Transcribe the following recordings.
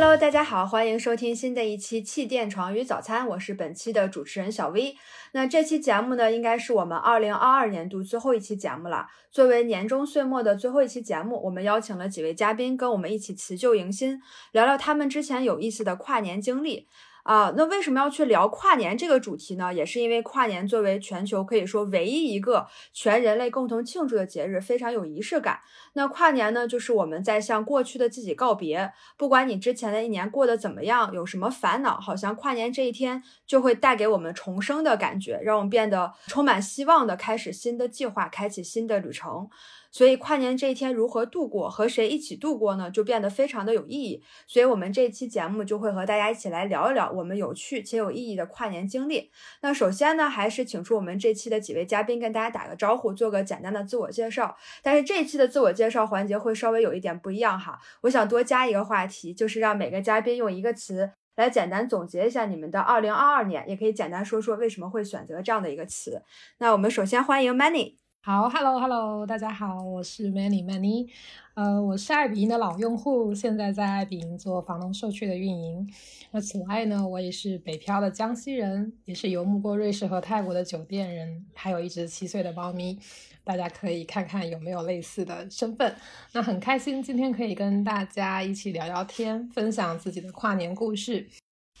Hello，大家好，欢迎收听新的一期气垫床与早餐，我是本期的主持人小 V。那这期节目呢，应该是我们二零二二年度最后一期节目了。作为年终岁末的最后一期节目，我们邀请了几位嘉宾跟我们一起辞旧迎新，聊聊他们之前有意思的跨年经历。啊，那为什么要去聊跨年这个主题呢？也是因为跨年作为全球可以说唯一一个全人类共同庆祝的节日，非常有仪式感。那跨年呢，就是我们在向过去的自己告别。不管你之前的一年过得怎么样，有什么烦恼，好像跨年这一天就会带给我们重生的感觉，让我们变得充满希望的开始新的计划，开启新的旅程。所以跨年这一天如何度过，和谁一起度过呢？就变得非常的有意义。所以，我们这期节目就会和大家一起来聊一聊我们有趣且有意义的跨年经历。那首先呢，还是请出我们这期的几位嘉宾跟大家打个招呼，做个简单的自我介绍。但是这一期的自我介绍环节会稍微有一点不一样哈，我想多加一个话题，就是让每个嘉宾用一个词来简单总结一下你们的2022年，也可以简单说说为什么会选择这样的一个词。那我们首先欢迎 Many。好，Hello，Hello，大家好，我是 Many Many，呃，我是爱彼迎的老用户，现在在爱彼迎做房东社区的运营。那此外呢，我也是北漂的江西人，也是游牧过瑞士和泰国的酒店人，还有一只七岁的猫咪。大家可以看看有没有类似的身份。那很开心今天可以跟大家一起聊聊天，分享自己的跨年故事。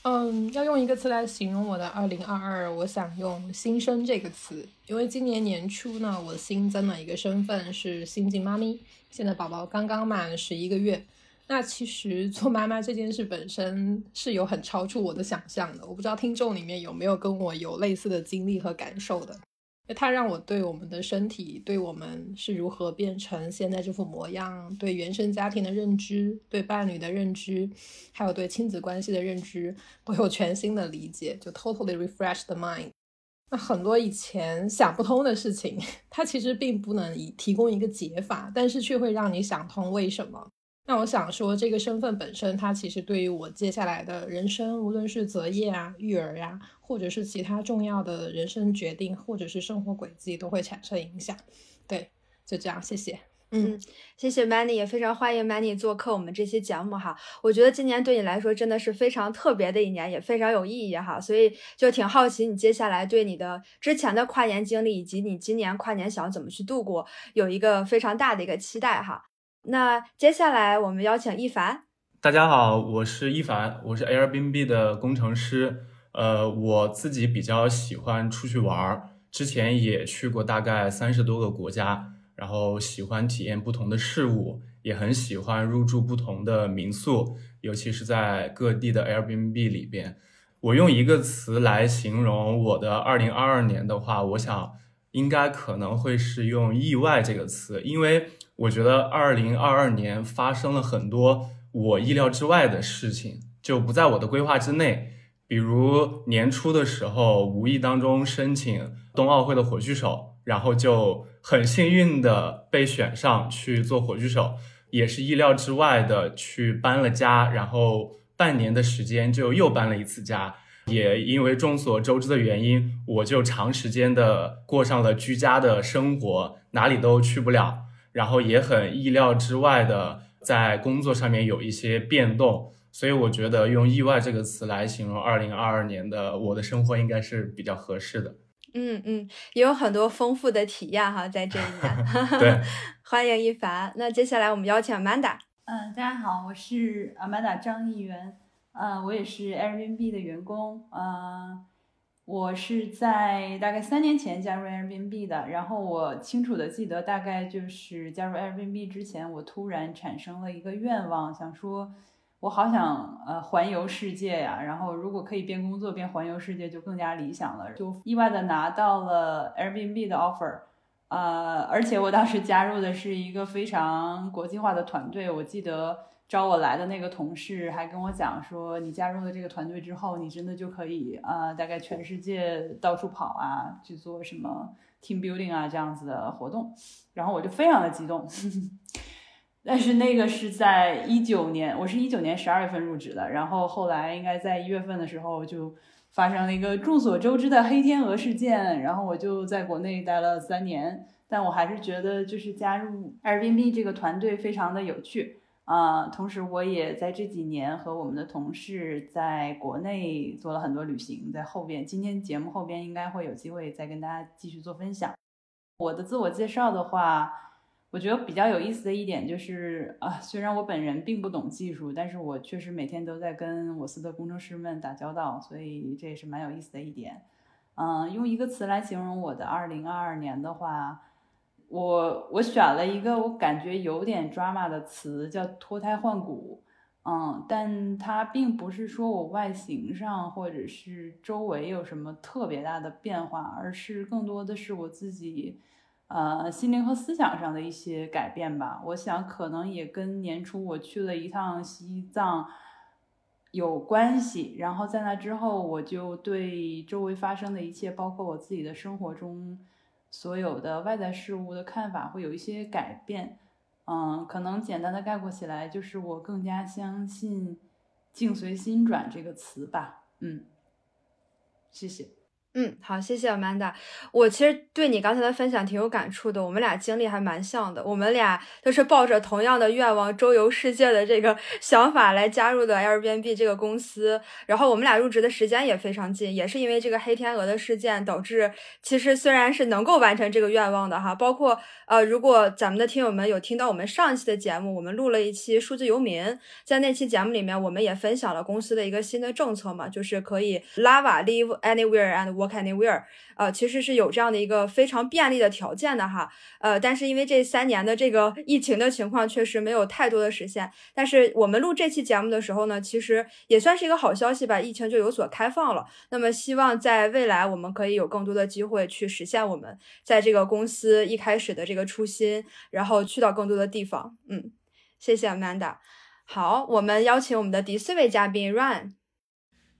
嗯，要用一个词来形容我的二零二二，我想用“新生”这个词，因为今年年初呢，我新增了一个身份是新晋妈咪，现在宝宝刚刚满十一个月。那其实做妈妈这件事本身是有很超出我的想象的，我不知道听众里面有没有跟我有类似的经历和感受的。它让我对我们的身体，对我们是如何变成现在这副模样，对原生家庭的认知，对伴侣的认知，还有对亲子关系的认知，都有全新的理解，就 totally refresh the mind。那很多以前想不通的事情，它其实并不能以提供一个解法，但是却会让你想通为什么。那我想说，这个身份本身，它其实对于我接下来的人生，无论是择业啊、育儿呀，或者是其他重要的人生决定，或者是生活轨迹，都会产生影响。对，就这样，谢谢。嗯，谢谢 Manny，也非常欢迎 Many 做客我们这期节目哈。我觉得今年对你来说真的是非常特别的一年，也非常有意义哈。所以就挺好奇，你接下来对你的之前的跨年经历，以及你今年跨年想要怎么去度过，有一个非常大的一个期待哈。那接下来我们邀请一凡。大家好，我是一凡，我是 Airbnb 的工程师。呃，我自己比较喜欢出去玩儿，之前也去过大概三十多个国家，然后喜欢体验不同的事物，也很喜欢入住不同的民宿，尤其是在各地的 Airbnb 里边。我用一个词来形容我的二零二二年的话，我想应该可能会是用“意外”这个词，因为。我觉得二零二二年发生了很多我意料之外的事情，就不在我的规划之内。比如年初的时候，无意当中申请冬奥会的火炬手，然后就很幸运的被选上去做火炬手，也是意料之外的去搬了家，然后半年的时间就又搬了一次家。也因为众所周知的原因，我就长时间的过上了居家的生活，哪里都去不了。然后也很意料之外的，在工作上面有一些变动，所以我觉得用“意外”这个词来形容二零二二年的我的生活应该是比较合适的。嗯嗯，也有很多丰富的体验哈，在这一年。对，欢迎一凡。那接下来我们邀请 Amanda。嗯，大家好，我是 Amanda 张艺元。嗯，我也是 Airbnb 的员工。嗯。我是在大概三年前加入 Airbnb 的，然后我清楚的记得，大概就是加入 Airbnb 之前，我突然产生了一个愿望，想说，我好想呃环游世界呀，然后如果可以边工作边环游世界，就更加理想了，就意外的拿到了 Airbnb 的 offer，呃，而且我当时加入的是一个非常国际化的团队，我记得。招我来的那个同事还跟我讲说，你加入了这个团队之后，你真的就可以啊，大概全世界到处跑啊，去做什么 team building 啊这样子的活动。然后我就非常的激动，但是那个是在一九年，我是一九年十二月份入职的，然后后来应该在一月份的时候就发生了一个众所周知的黑天鹅事件，然后我就在国内待了三年，但我还是觉得就是加入 Airbnb 这个团队非常的有趣。啊，同时我也在这几年和我们的同事在国内做了很多旅行，在后边今天节目后边应该会有机会再跟大家继续做分享。我的自我介绍的话，我觉得比较有意思的一点就是啊，虽然我本人并不懂技术，但是我确实每天都在跟我司的工程师们打交道，所以这也是蛮有意思的一点。嗯，用一个词来形容我的二零二二年的话。我我选了一个我感觉有点 drama 的词，叫脱胎换骨，嗯，但它并不是说我外形上或者是周围有什么特别大的变化，而是更多的是我自己，呃，心灵和思想上的一些改变吧。我想可能也跟年初我去了一趟西藏有关系，然后在那之后，我就对周围发生的一切，包括我自己的生活中。所有的外在事物的看法会有一些改变，嗯，可能简单的概括起来就是我更加相信“境随心转”这个词吧，嗯，谢谢。嗯，好，谢谢 Amanda。我其实对你刚才的分享挺有感触的，我们俩经历还蛮像的。我们俩都是抱着同样的愿望，周游世界的这个 想法来加入的 Airbnb 这个公司。然后我们俩入职的时间也非常近，也是因为这个黑天鹅的事件导致，其实虽然是能够完成这个愿望的哈，包括呃，如果咱们的听友们有听到我们上一期的节目，我们录了一期数字游民，在那期节目里面，我们也分享了公司的一个新的政策嘛，就是可以 Lava Live Anywhere and Work 凯尼威尔呃，其实是有这样的一个非常便利的条件的哈，呃，但是因为这三年的这个疫情的情况，确实没有太多的实现。但是我们录这期节目的时候呢，其实也算是一个好消息吧，疫情就有所开放了。那么希望在未来，我们可以有更多的机会去实现我们在这个公司一开始的这个初心，然后去到更多的地方。嗯，谢谢 Amanda。好，我们邀请我们的第四位嘉宾 Ryan。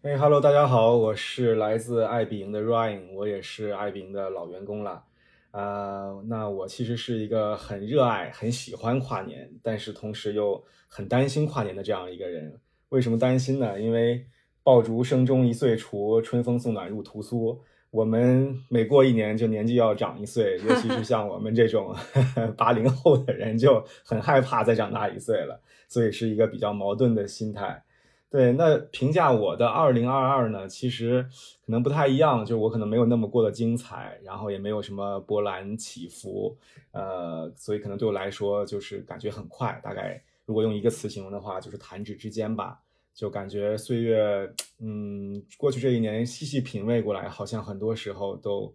哎哈喽，大家好，我是来自爱彼迎的 Ryan，我也是爱彼迎的老员工了。呃，那我其实是一个很热爱、很喜欢跨年，但是同时又很担心跨年的这样一个人。为什么担心呢？因为爆竹声中一岁除，春风送暖入屠苏。我们每过一年就年纪要长一岁，尤其是像我们这种 八零后的人，就很害怕再长大一岁了，所以是一个比较矛盾的心态。对，那评价我的二零二二呢？其实可能不太一样，就我可能没有那么过得精彩，然后也没有什么波澜起伏，呃，所以可能对我来说就是感觉很快。大概如果用一个词形容的话，就是弹指之间吧。就感觉岁月，嗯，过去这一年细细品味过来，好像很多时候都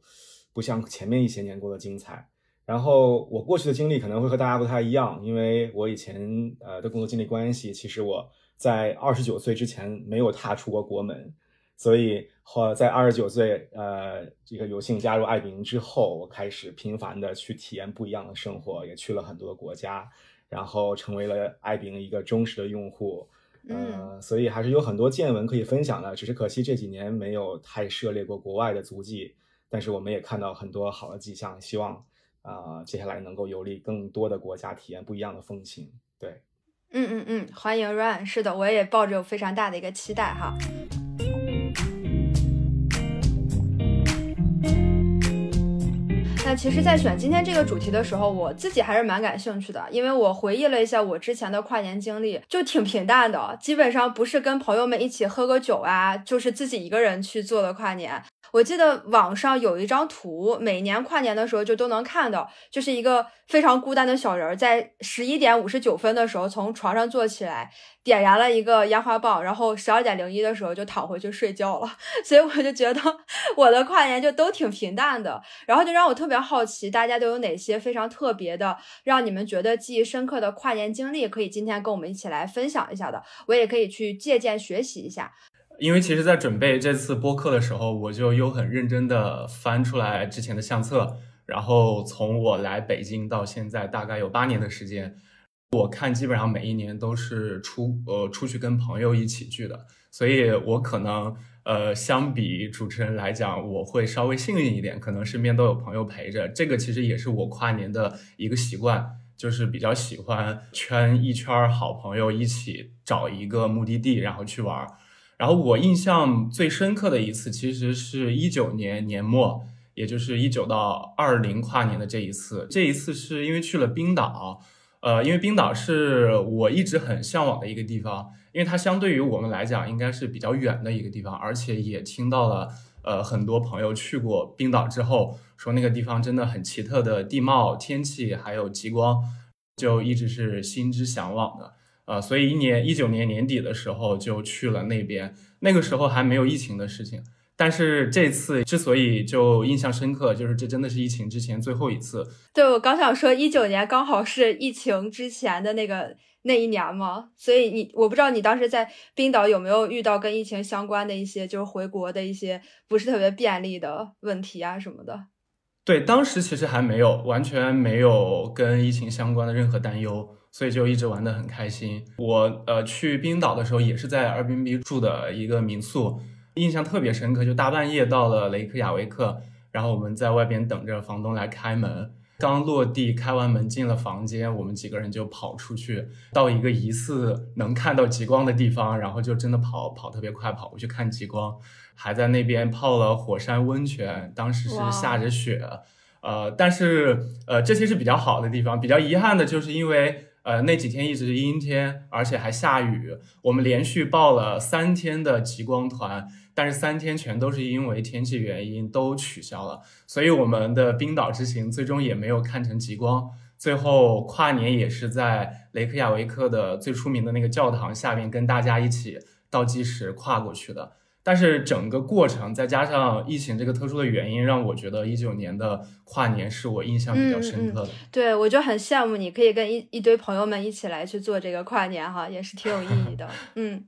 不像前面一些年过得精彩。然后我过去的经历可能会和大家不太一样，因为我以前呃的工作经历关系，其实我。在二十九岁之前没有踏出过国门，所以或在二十九岁，呃，这个有幸加入爱彼迎之后，我开始频繁的去体验不一样的生活，也去了很多的国家，然后成为了爱彼迎一个忠实的用户，呃，所以还是有很多见闻可以分享的。只是可惜这几年没有太涉猎过国外的足迹，但是我们也看到很多好的迹象，希望啊接下来能够游历更多的国家，体验不一样的风情。对。嗯嗯嗯，欢迎 Run，是的，我也抱着非常大的一个期待哈。其实，在选今天这个主题的时候，我自己还是蛮感兴趣的，因为我回忆了一下我之前的跨年经历，就挺平淡的，基本上不是跟朋友们一起喝个酒啊，就是自己一个人去做的跨年。我记得网上有一张图，每年跨年的时候就都能看到，就是一个非常孤单的小人，在十一点五十九分的时候从床上坐起来，点燃了一个烟花棒，然后十二点零一的时候就躺回去睡觉了。所以我就觉得我的跨年就都挺平淡的，然后就让我特别好奇，大家都有哪些非常特别的，让你们觉得记忆深刻的跨年经历，可以今天跟我们一起来分享一下的，我也可以去借鉴学习一下。因为其实，在准备这次播客的时候，我就又很认真的翻出来之前的相册，然后从我来北京到现在，大概有八年的时间，我看基本上每一年都是出呃出去跟朋友一起聚的，所以我可能呃相比主持人来讲，我会稍微幸运一点，可能身边都有朋友陪着。这个其实也是我跨年的一个习惯，就是比较喜欢圈一圈好朋友一起找一个目的地，然后去玩。然后我印象最深刻的一次，其实是一九年年末，也就是一九到二零跨年的这一次。这一次是因为去了冰岛，呃，因为冰岛是我一直很向往的一个地方，因为它相对于我们来讲应该是比较远的一个地方，而且也听到了呃很多朋友去过冰岛之后说那个地方真的很奇特的地貌、天气还有极光，就一直是心之向往的。呃，所以一年一九年年底的时候就去了那边，那个时候还没有疫情的事情。但是这次之所以就印象深刻，就是这真的是疫情之前最后一次。对，我刚想说，一九年刚好是疫情之前的那个那一年嘛，所以你我不知道你当时在冰岛有没有遇到跟疫情相关的一些，就是回国的一些不是特别便利的问题啊什么的。对，当时其实还没有，完全没有跟疫情相关的任何担忧。所以就一直玩得很开心。我呃去冰岛的时候也是在 Airbnb 住的一个民宿，印象特别深刻。就大半夜到了雷克雅维克，然后我们在外边等着房东来开门。刚落地开完门进了房间，我们几个人就跑出去到一个疑似能看到极光的地方，然后就真的跑跑特别快跑过去看极光，还在那边泡了火山温泉。当时是下着雪，呃，但是呃这些是比较好的地方。比较遗憾的就是因为。呃，那几天一直是阴天，而且还下雨。我们连续报了三天的极光团，但是三天全都是因为天气原因都取消了，所以我们的冰岛之行最终也没有看成极光。最后跨年也是在雷克雅维克的最出名的那个教堂下面跟大家一起倒计时跨过去的。但是整个过程再加上疫情这个特殊的原因，让我觉得一九年的跨年是我印象比较深刻的。对，我就很羡慕你可以跟一一堆朋友们一起来去做这个跨年哈，也是挺有意义的。嗯，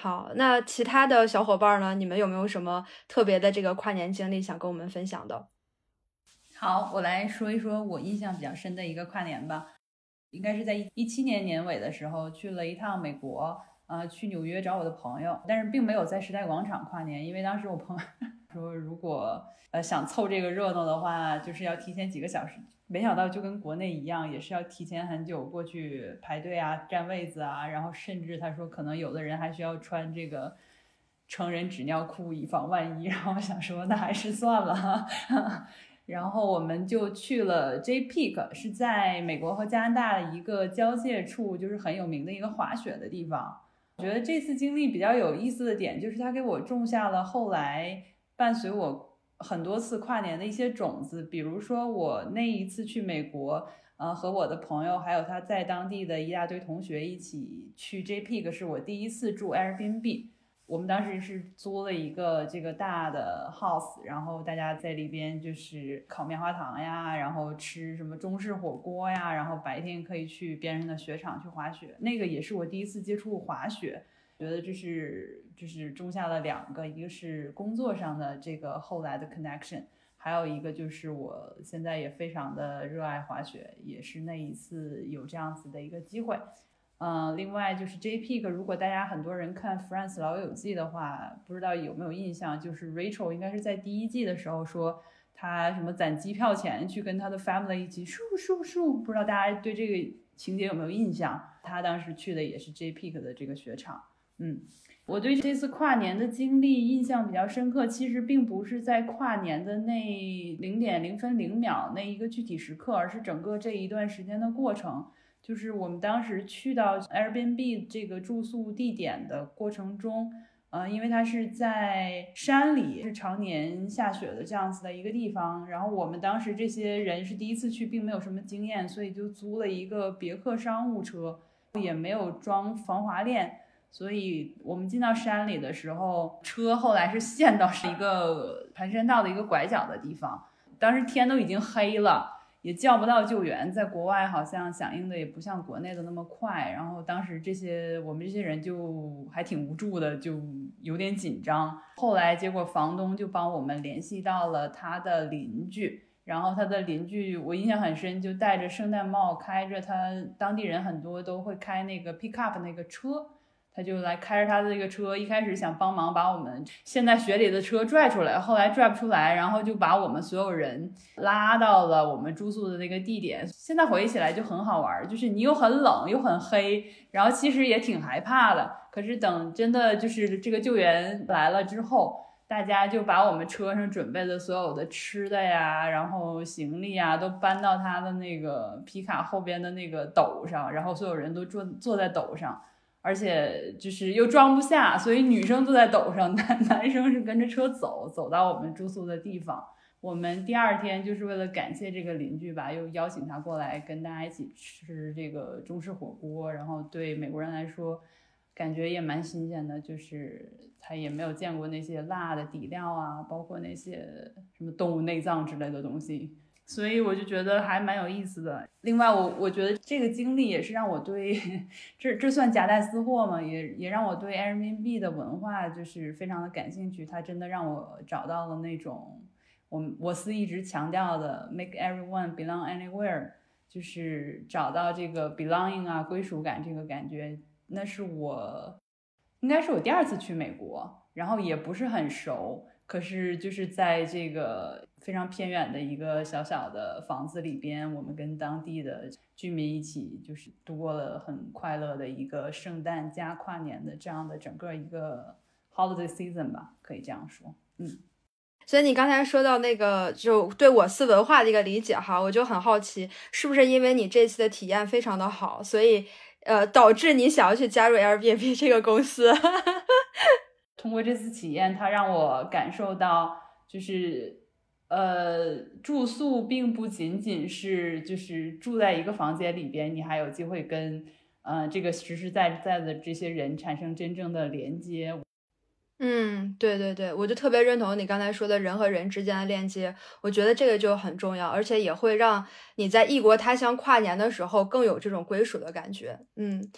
好，那其他的小伙伴呢？你们有没有什么特别的这个跨年经历想跟我们分享的？好，我来说一说我印象比较深的一个跨年吧。应该是在一七年年尾的时候去了一趟美国。呃，去纽约找我的朋友，但是并没有在时代广场跨年，因为当时我朋友说，如果呃想凑这个热闹的话，就是要提前几个小时。没想到就跟国内一样，也是要提前很久过去排队啊，占位子啊，然后甚至他说可能有的人还需要穿这个成人纸尿裤，以防万一。然后我想说，那还是算了。然后我们就去了 J Peak，是在美国和加拿大的一个交界处，就是很有名的一个滑雪的地方。我觉得这次经历比较有意思的点，就是它给我种下了后来伴随我很多次跨年的一些种子。比如说，我那一次去美国，呃，和我的朋友还有他在当地的一大堆同学一起去 J Peak，是我第一次住 Airbnb。我们当时是租了一个这个大的 house，然后大家在里边就是烤棉花糖呀，然后吃什么中式火锅呀，然后白天可以去边上的雪场去滑雪。那个也是我第一次接触滑雪，觉得这是就是种下了两个，一个是工作上的这个后来的 connection，还有一个就是我现在也非常的热爱滑雪，也是那一次有这样子的一个机会。嗯，另外就是 J Peak，如果大家很多人看《France 老友记》的话，不知道有没有印象，就是 Rachel 应该是在第一季的时候说他什么攒机票钱去跟他的 family 一起咻咻咻，不知道大家对这个情节有没有印象？他当时去的也是 J Peak 的这个雪场。嗯，我对这次跨年的经历印象比较深刻，其实并不是在跨年的那零点零分零秒那一个具体时刻，而是整个这一段时间的过程。就是我们当时去到 Airbnb 这个住宿地点的过程中，呃，因为它是在山里，是常年下雪的这样子的一个地方。然后我们当时这些人是第一次去，并没有什么经验，所以就租了一个别克商务车，也没有装防滑链。所以我们进到山里的时候，车后来是陷到是一个盘山道的一个拐角的地方。当时天都已经黑了。也叫不到救援，在国外好像响应的也不像国内的那么快。然后当时这些我们这些人就还挺无助的，就有点紧张。后来结果房东就帮我们联系到了他的邻居，然后他的邻居我印象很深，就戴着圣诞帽，开着他当地人很多都会开那个 pickup 那个车。他就来开着他的这个车，一开始想帮忙把我们陷在雪里的车拽出来，后来拽不出来，然后就把我们所有人拉到了我们住宿的那个地点。现在回忆起来就很好玩，就是你又很冷又很黑，然后其实也挺害怕的。可是等真的就是这个救援来了之后，大家就把我们车上准备的所有的吃的呀，然后行李啊，都搬到他的那个皮卡后边的那个斗上，然后所有人都坐坐在斗上，而且就是又装不下，所以女生坐在斗上，男 男生是跟着车走，走到我们住宿的地方。我们第二天就是为了感谢这个邻居吧，又邀请他过来跟大家一起吃这个中式火锅，然后对美国人来说。感觉也蛮新鲜的，就是他也没有见过那些辣的底料啊，包括那些什么动物内脏之类的东西，所以我就觉得还蛮有意思的。另外，我我觉得这个经历也是让我对这这算夹带私货嘛，也也让我对 Airbnb 的文化就是非常的感兴趣。它真的让我找到了那种我我司一直强调的 make everyone belong anywhere，就是找到这个 belonging 啊归属感这个感觉。那是我，应该是我第二次去美国，然后也不是很熟，可是就是在这个非常偏远的一个小小的房子里边，我们跟当地的居民一起，就是度过了很快乐的一个圣诞加跨年的这样的整个一个 holiday season 吧，可以这样说，嗯。所以你刚才说到那个，就对我司文化的一个理解哈，我就很好奇，是不是因为你这次的体验非常的好，所以？呃，导致你想要去加入 Airbnb 这个公司。通过这次体验，它让我感受到，就是呃，住宿并不仅仅是就是住在一个房间里边，你还有机会跟呃这个实实在在的这些人产生真正的连接。嗯，对对对，我就特别认同你刚才说的人和人之间的链接，我觉得这个就很重要，而且也会让你在异国他乡跨年的时候更有这种归属的感觉。嗯，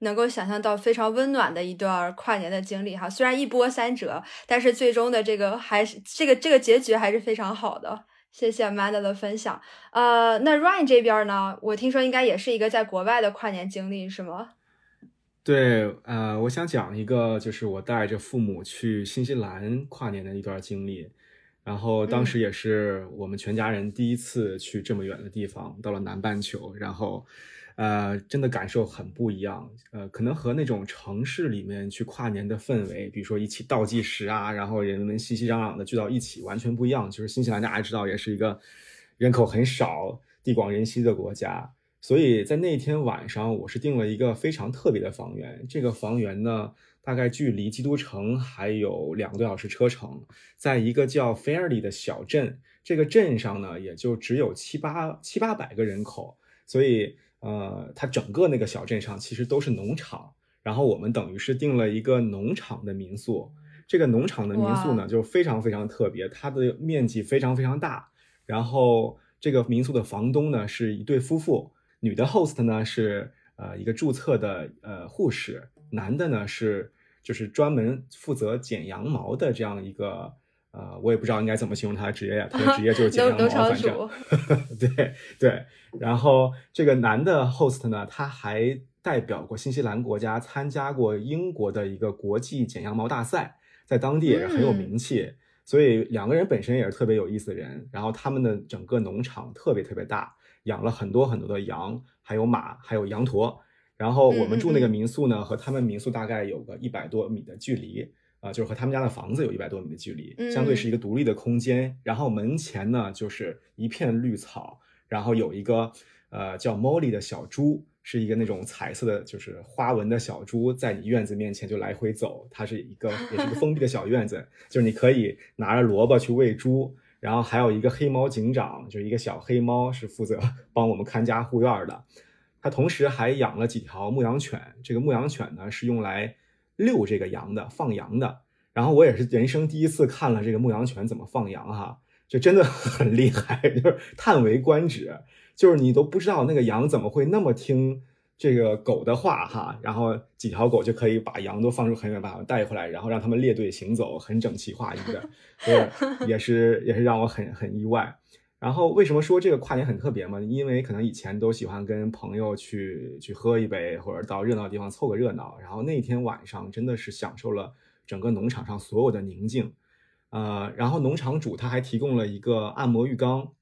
能够想象到非常温暖的一段跨年的经历哈，虽然一波三折，但是最终的这个还是这个这个结局还是非常好的。谢谢 Amanda 的分享。呃，那 Ryan 这边呢，我听说应该也是一个在国外的跨年经历，是吗？对，呃，我想讲一个，就是我带着父母去新西兰跨年的一段经历，然后当时也是我们全家人第一次去这么远的地方，到了南半球，然后，呃，真的感受很不一样，呃，可能和那种城市里面去跨年的氛围，比如说一起倒计时啊，然后人们熙熙攘攘的聚到一起，完全不一样。就是新西兰大家知道，也是一个人口很少、地广人稀的国家。所以在那天晚上，我是订了一个非常特别的房源。这个房源呢，大概距离基督城还有两个多小时车程，在一个叫 Fairly 的小镇。这个镇上呢，也就只有七八七八百个人口。所以，呃，它整个那个小镇上其实都是农场。然后我们等于是订了一个农场的民宿。这个农场的民宿呢，就非常非常特别，它的面积非常非常大。然后这个民宿的房东呢，是一对夫妇。女的 host 呢是呃一个注册的呃护士，男的呢是就是专门负责剪羊毛的这样一个呃我也不知道应该怎么形容他的职业呀，他的 职业就是剪羊毛，反正对对。然后这个男的 host 呢，他还代表过新西兰国家参加过英国的一个国际剪羊毛大赛，在当地也是很有名气，所以两个人本身也是特别有意思的人。然后他们的整个农场特别特别大。养了很多很多的羊，还有马，还有羊驼。然后我们住那个民宿呢，和他们民宿大概有个一百多米的距离啊，就是和他们家的房子有一百多米的距离，相对是一个独立的空间。然后门前呢就是一片绿草，然后有一个呃叫 Molly 的小猪，是一个那种彩色的，就是花纹的小猪，在你院子面前就来回走。它是一个也是一个封闭的小院子，就是你可以拿着萝卜去喂猪。然后还有一个黑猫警长，就是一个小黑猫，是负责 帮我们看家护院的。他同时还养了几条牧羊犬，这个牧羊犬呢是用来遛这个羊的，放羊的。然后我也是人生第一次看了这个牧羊犬怎么放羊哈，就真的很厉害，就是叹为观止，就是你都不知道那个羊怎么会那么听。这个狗的话，哈，然后几条狗就可以把羊都放出很远，把它带回来，然后让它们列队行走，很整齐划一的，对，也是也是让我很很意外。然后为什么说这个跨年很特别嘛？因为可能以前都喜欢跟朋友去去喝一杯，或者到热闹的地方凑个热闹。然后那天晚上真的是享受了整个农场上所有的宁静，呃，然后农场主他还提供了一个按摩浴缸，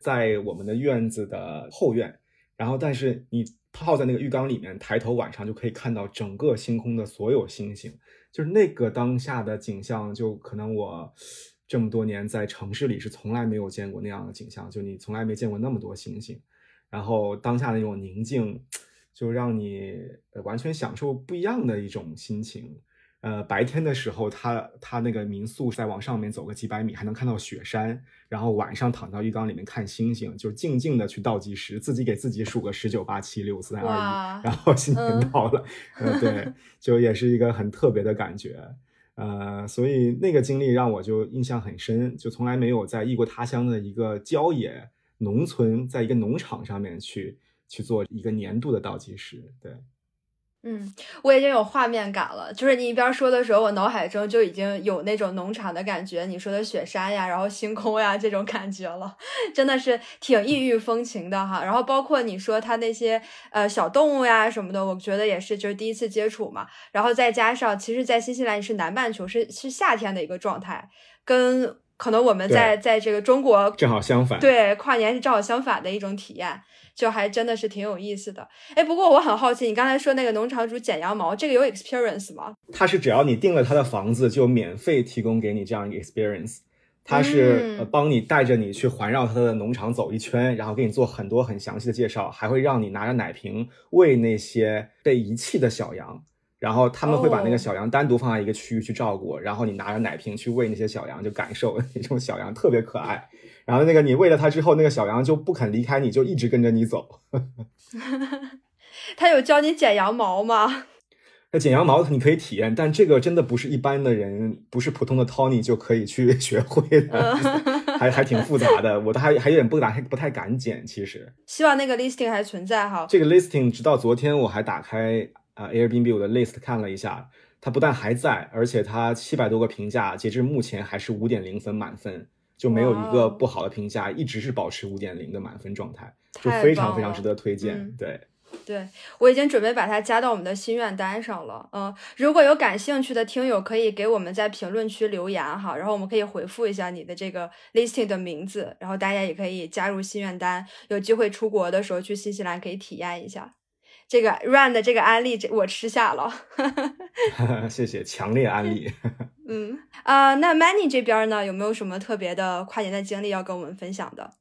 在我们的院子的后院。然后，但是你泡在那个浴缸里面，抬头晚上就可以看到整个星空的所有星星，就是那个当下的景象，就可能我这么多年在城市里是从来没有见过那样的景象，就你从来没见过那么多星星，然后当下的那种宁静，就让你完全享受不一样的一种心情。呃，白天的时候，他他那个民宿再往上面走个几百米，还能看到雪山。然后晚上躺到浴缸里面看星星，就静静的去倒计时，自己给自己数个十九八七六四三二一，然后新年到了。呃，对，就也是一个很特别的感觉。呃，所以那个经历让我就印象很深，就从来没有在异国他乡的一个郊野农村，在一个农场上面去去做一个年度的倒计时。对。嗯，我已经有画面感了。就是你一边说的时候，我脑海中就已经有那种农场的感觉。你说的雪山呀，然后星空呀，这种感觉了，真的是挺异域风情的哈。然后包括你说它那些呃小动物呀什么的，我觉得也是就是第一次接触嘛。然后再加上，其实，在新西兰是南半球，是是夏天的一个状态，跟可能我们在在这个中国正好相反。对，跨年是正好相反的一种体验。就还真的是挺有意思的，哎，不过我很好奇，你刚才说那个农场主剪羊毛，这个有 experience 吗？他是只要你订了他的房子，就免费提供给你这样一个 experience。他是呃帮你带着你去环绕他的农场走一圈，然后给你做很多很详细的介绍，还会让你拿着奶瓶喂那些被遗弃的小羊，然后他们会把那个小羊单独放在一个区域去照顾，然后你拿着奶瓶去喂那些小羊，就感受 那种小羊特别可爱。然后那个你喂了它之后，那个小羊就不肯离开你，就一直跟着你走。他有教你剪羊毛吗？那剪羊毛你可以体验，但这个真的不是一般的人，不是普通的 Tony 就可以去 学会的，还还挺复杂的。我都还还有点不敢，不太敢剪。其实希望那个 listing 还存在哈。这个 listing 直到昨天我还打开啊 Airbnb 我的 list 看了一下，它不但还在，而且它七百多个评价，截至目前还是五点零分满分。就没有一个不好的评价，一直是保持五点零的满分状态，就非常非常值得推荐。对，对我已经准备把它加到我们的心愿单上了。嗯，如果有感兴趣的听友，可以给我们在评论区留言哈，然后我们可以回复一下你的这个 listing 的名字，然后大家也可以加入心愿单，有机会出国的时候去新西兰可以体验一下。这个 run 的这个安利，这我吃下了，谢谢，强烈安利。嗯啊，那 Many 这边呢，有没有什么特别的跨年的经历要跟我们分享的？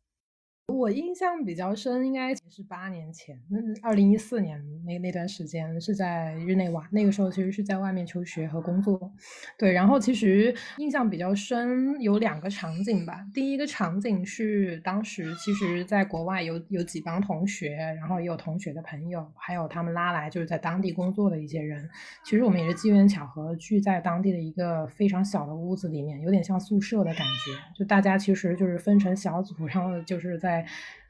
我印象比较深，应该是八年前，嗯，二零一四年那那段时间是在日内瓦，那个时候其实是在外面求学和工作，对，然后其实印象比较深有两个场景吧。第一个场景是当时其实在国外有有几帮同学，然后也有同学的朋友，还有他们拉来就是在当地工作的一些人。其实我们也是机缘巧合聚在当地的一个非常小的屋子里面，有点像宿舍的感觉，就大家其实就是分成小组，然后就是在。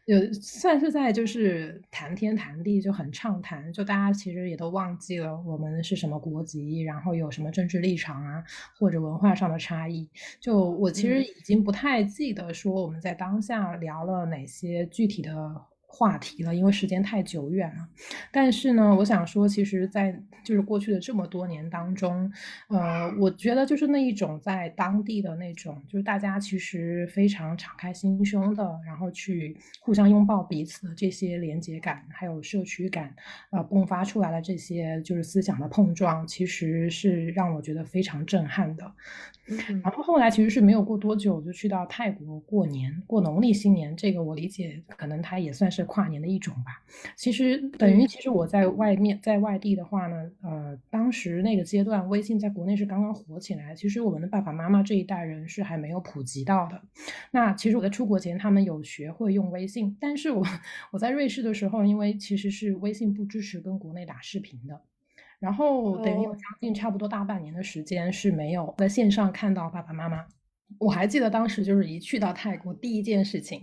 有算是在就是谈天谈地就很畅谈，就大家其实也都忘记了我们是什么国籍，然后有什么政治立场啊，或者文化上的差异。就我其实已经不太记得说我们在当下聊了哪些具体的。话题了，因为时间太久远了。但是呢，我想说，其实，在就是过去的这么多年当中，呃，我觉得就是那一种在当地的那种，就是大家其实非常敞开心胸的，然后去互相拥抱彼此的这些连接感，还有社区感，呃，迸发出来的这些就是思想的碰撞，其实是让我觉得非常震撼的。然后后来其实是没有过多久，就去到泰国过年，过农历新年。这个我理解，可能它也算是跨年的一种吧。其实等于，其实我在外面，在外地的话呢，呃，当时那个阶段，微信在国内是刚刚火起来。其实我们的爸爸妈妈这一代人是还没有普及到的。那其实我在出国前，他们有学会用微信，但是我我在瑞士的时候，因为其实是微信不支持跟国内打视频的。然后等于有将近差不多大半年的时间是没有在线上看到爸爸妈妈。我还记得当时就是一去到泰国，第一件事情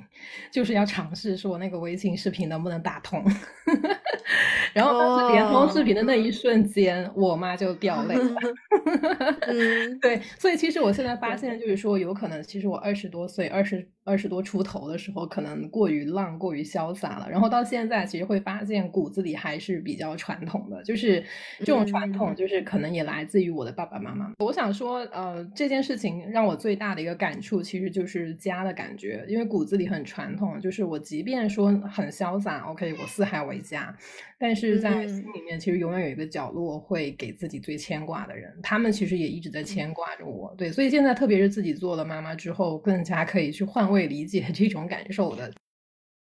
就是要尝试说那个微信视频能不能打通。然后当时连通视频的那一瞬间，我妈就掉泪了。嗯，对，所以其实我现在发现就是说，有可能其实我二十多岁、二十二十多出头的时候，可能过于浪、过于潇洒了。然后到现在，其实会发现骨子里还是比较传统的，就是这种传统，就是可能也来自于我的爸爸妈妈。我想说，呃，这件事情让我最大的一个感触，其实就是家的感觉，因为骨子里很传统。就是我即便说很潇洒，OK，我四海为家，但是在心里面，其实永远有一个角落会给自己最牵挂的人，他们其实也一直在牵挂着我。对，所以现在特别是自己做了妈妈之后，更加可以去换。会理解这种感受的。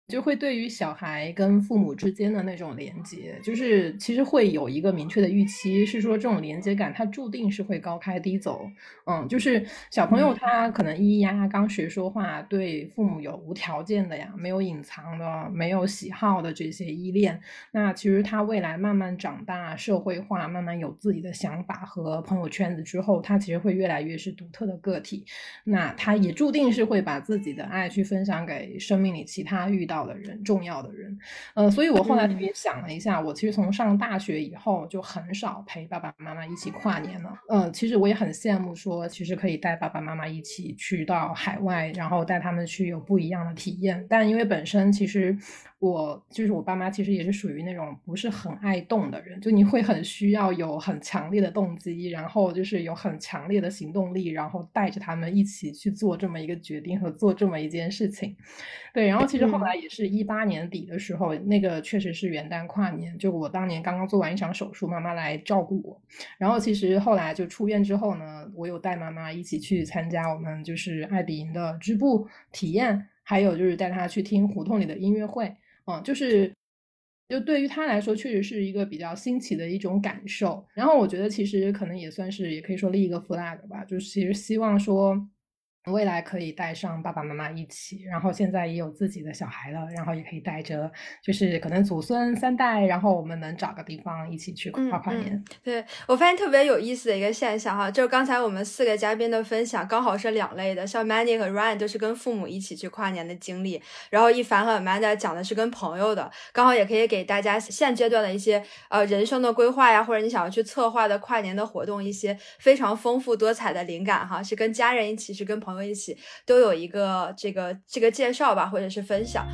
就会对于小孩跟父母之间的那种连接，就是其实会有一个明确的预期，是说这种连接感它注定是会高开低走。嗯，就是小朋友他可能咿咿呀呀刚学说话，对父母有无条件的呀，没有隐藏的，没有喜好的这些依恋。那其实他未来慢慢长大，社会化，慢慢有自己的想法和朋友圈子之后，他其实会越来越是独特的个体。那他也注定是会把自己的爱去分享给生命里其他遇到。的人，重要的人，呃，所以我后来特别想了一下，我其实从上大学以后就很少陪爸爸妈妈一起跨年了。嗯，其实我也很羡慕，说其实可以带爸爸妈妈一起去到海外，然后带他们去有不一样的体验。但因为本身其实。我就是我爸妈，其实也是属于那种不是很爱动的人，就你会很需要有很强烈的动机，然后就是有很强烈的行动力，然后带着他们一起去做这么一个决定和做这么一件事情。对，然后其实后来也是一八年底的时候，那个确实是元旦跨年，就我当年刚刚做完一场手术，妈妈来照顾我。然后其实后来就出院之后呢，我有带妈妈一起去参加我们就是爱彼迎的织布体验，还有就是带她去听胡同里的音乐会。嗯，就是，就对于他来说，确实是一个比较新奇的一种感受。然后我觉得，其实可能也算是，也可以说立一个 flag 吧，就是其实希望说。未来可以带上爸爸妈妈一起，然后现在也有自己的小孩了，然后也可以带着，就是可能祖孙三代，然后我们能找个地方一起去跨跨年。对我发现特别有意思的一个现象哈，就是刚才我们四个嘉宾的分享刚好是两类的，像 Mandy 和 Ryan 都是跟父母一起去跨年的经历，然后一凡和 Amanda 讲的是跟朋友的，刚好也可以给大家现阶段的一些呃人生的规划呀，或者你想要去策划的跨年的活动一些非常丰富多彩的灵感哈，是跟家人一起，是跟朋友。一起都有一个这个这个介绍吧，或者是分享。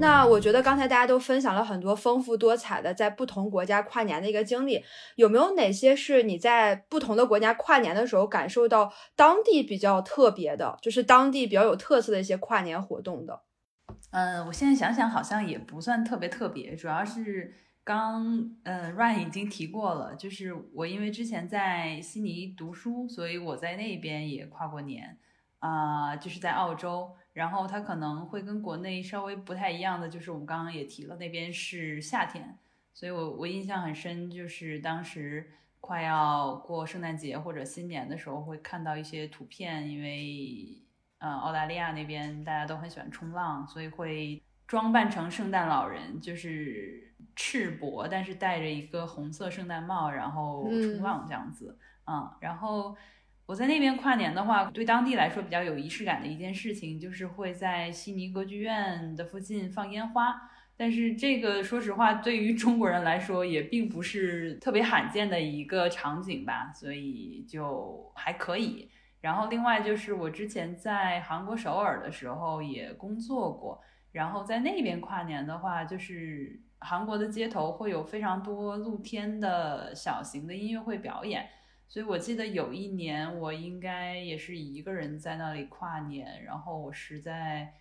那我觉得刚才大家都分享了很多丰富多彩的在不同国家跨年的一个经历，有没有哪些是你在不同的国家跨年的时候感受到当地比较特别的，就是当地比较有特色的一些跨年活动的？嗯，我现在想想好像也不算特别特别，主要是。刚，嗯，Ryan 已经提过了，就是我因为之前在悉尼读书，所以我在那边也跨过年，啊，就是在澳洲，然后它可能会跟国内稍微不太一样的，就是我们刚刚也提了，那边是夏天，所以我我印象很深，就是当时快要过圣诞节或者新年的时候，会看到一些图片，因为，呃，澳大利亚那边大家都很喜欢冲浪，所以会装扮成圣诞老人，就是。赤膊，但是戴着一个红色圣诞帽，然后冲浪这样子，嗯，然后我在那边跨年的话，对当地来说比较有仪式感的一件事情，就是会在悉尼歌剧院的附近放烟花。但是这个说实话，对于中国人来说也并不是特别罕见的一个场景吧，所以就还可以。然后另外就是我之前在韩国首尔的时候也工作过，然后在那边跨年的话，就是。韩国的街头会有非常多露天的小型的音乐会表演，所以我记得有一年我应该也是一个人在那里跨年，然后我实在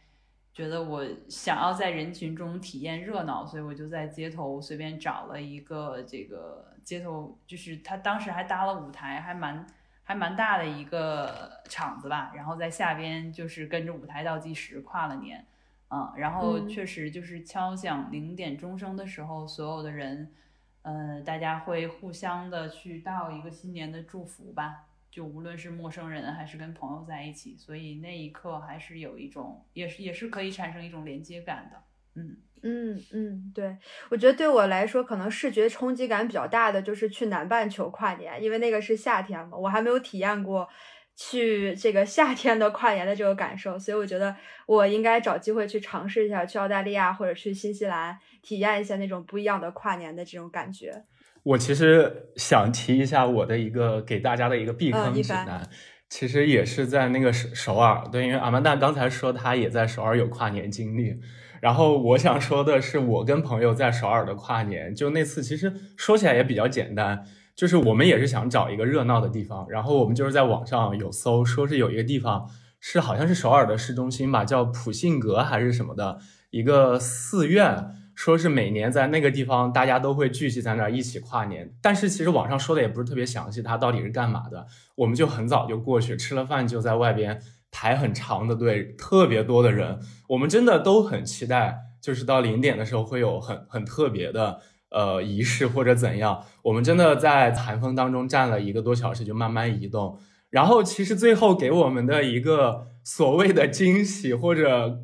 觉得我想要在人群中体验热闹，所以我就在街头随便找了一个这个街头，就是他当时还搭了舞台，还蛮还蛮大的一个场子吧，然后在下边就是跟着舞台倒计时跨了年。嗯，然后确实就是敲响零点钟声的时候，所有的人，呃，大家会互相的去道一个新年的祝福吧，就无论是陌生人还是跟朋友在一起，所以那一刻还是有一种，也是也是可以产生一种连接感的。嗯嗯嗯，对，我觉得对我来说，可能视觉冲击感比较大的就是去南半球跨年，因为那个是夏天嘛，我还没有体验过。去这个夏天的跨年的这个感受，所以我觉得我应该找机会去尝试一下，去澳大利亚或者去新西兰体验一下那种不一样的跨年的这种感觉。我其实想提一下我的一个给大家的一个避坑指南，其实也是在那个首首尔。对，因为阿曼达刚才说他也在首尔有跨年经历，然后我想说的是，我跟朋友在首尔的跨年，就那次其实说起来也比较简单，就是我们也是想找一个热闹的地方，然后我们就是在网上有搜，说是有一个地方是好像是首尔的市中心吧，叫普信阁还是什么的一个寺院。说是每年在那个地方，大家都会聚集在那儿一起跨年。但是其实网上说的也不是特别详细，它到底是干嘛的？我们就很早就过去吃了饭，就在外边排很长的队，特别多的人。我们真的都很期待，就是到零点的时候会有很很特别的呃仪式或者怎样。我们真的在寒风当中站了一个多小时，就慢慢移动。然后其实最后给我们的一个所谓的惊喜或者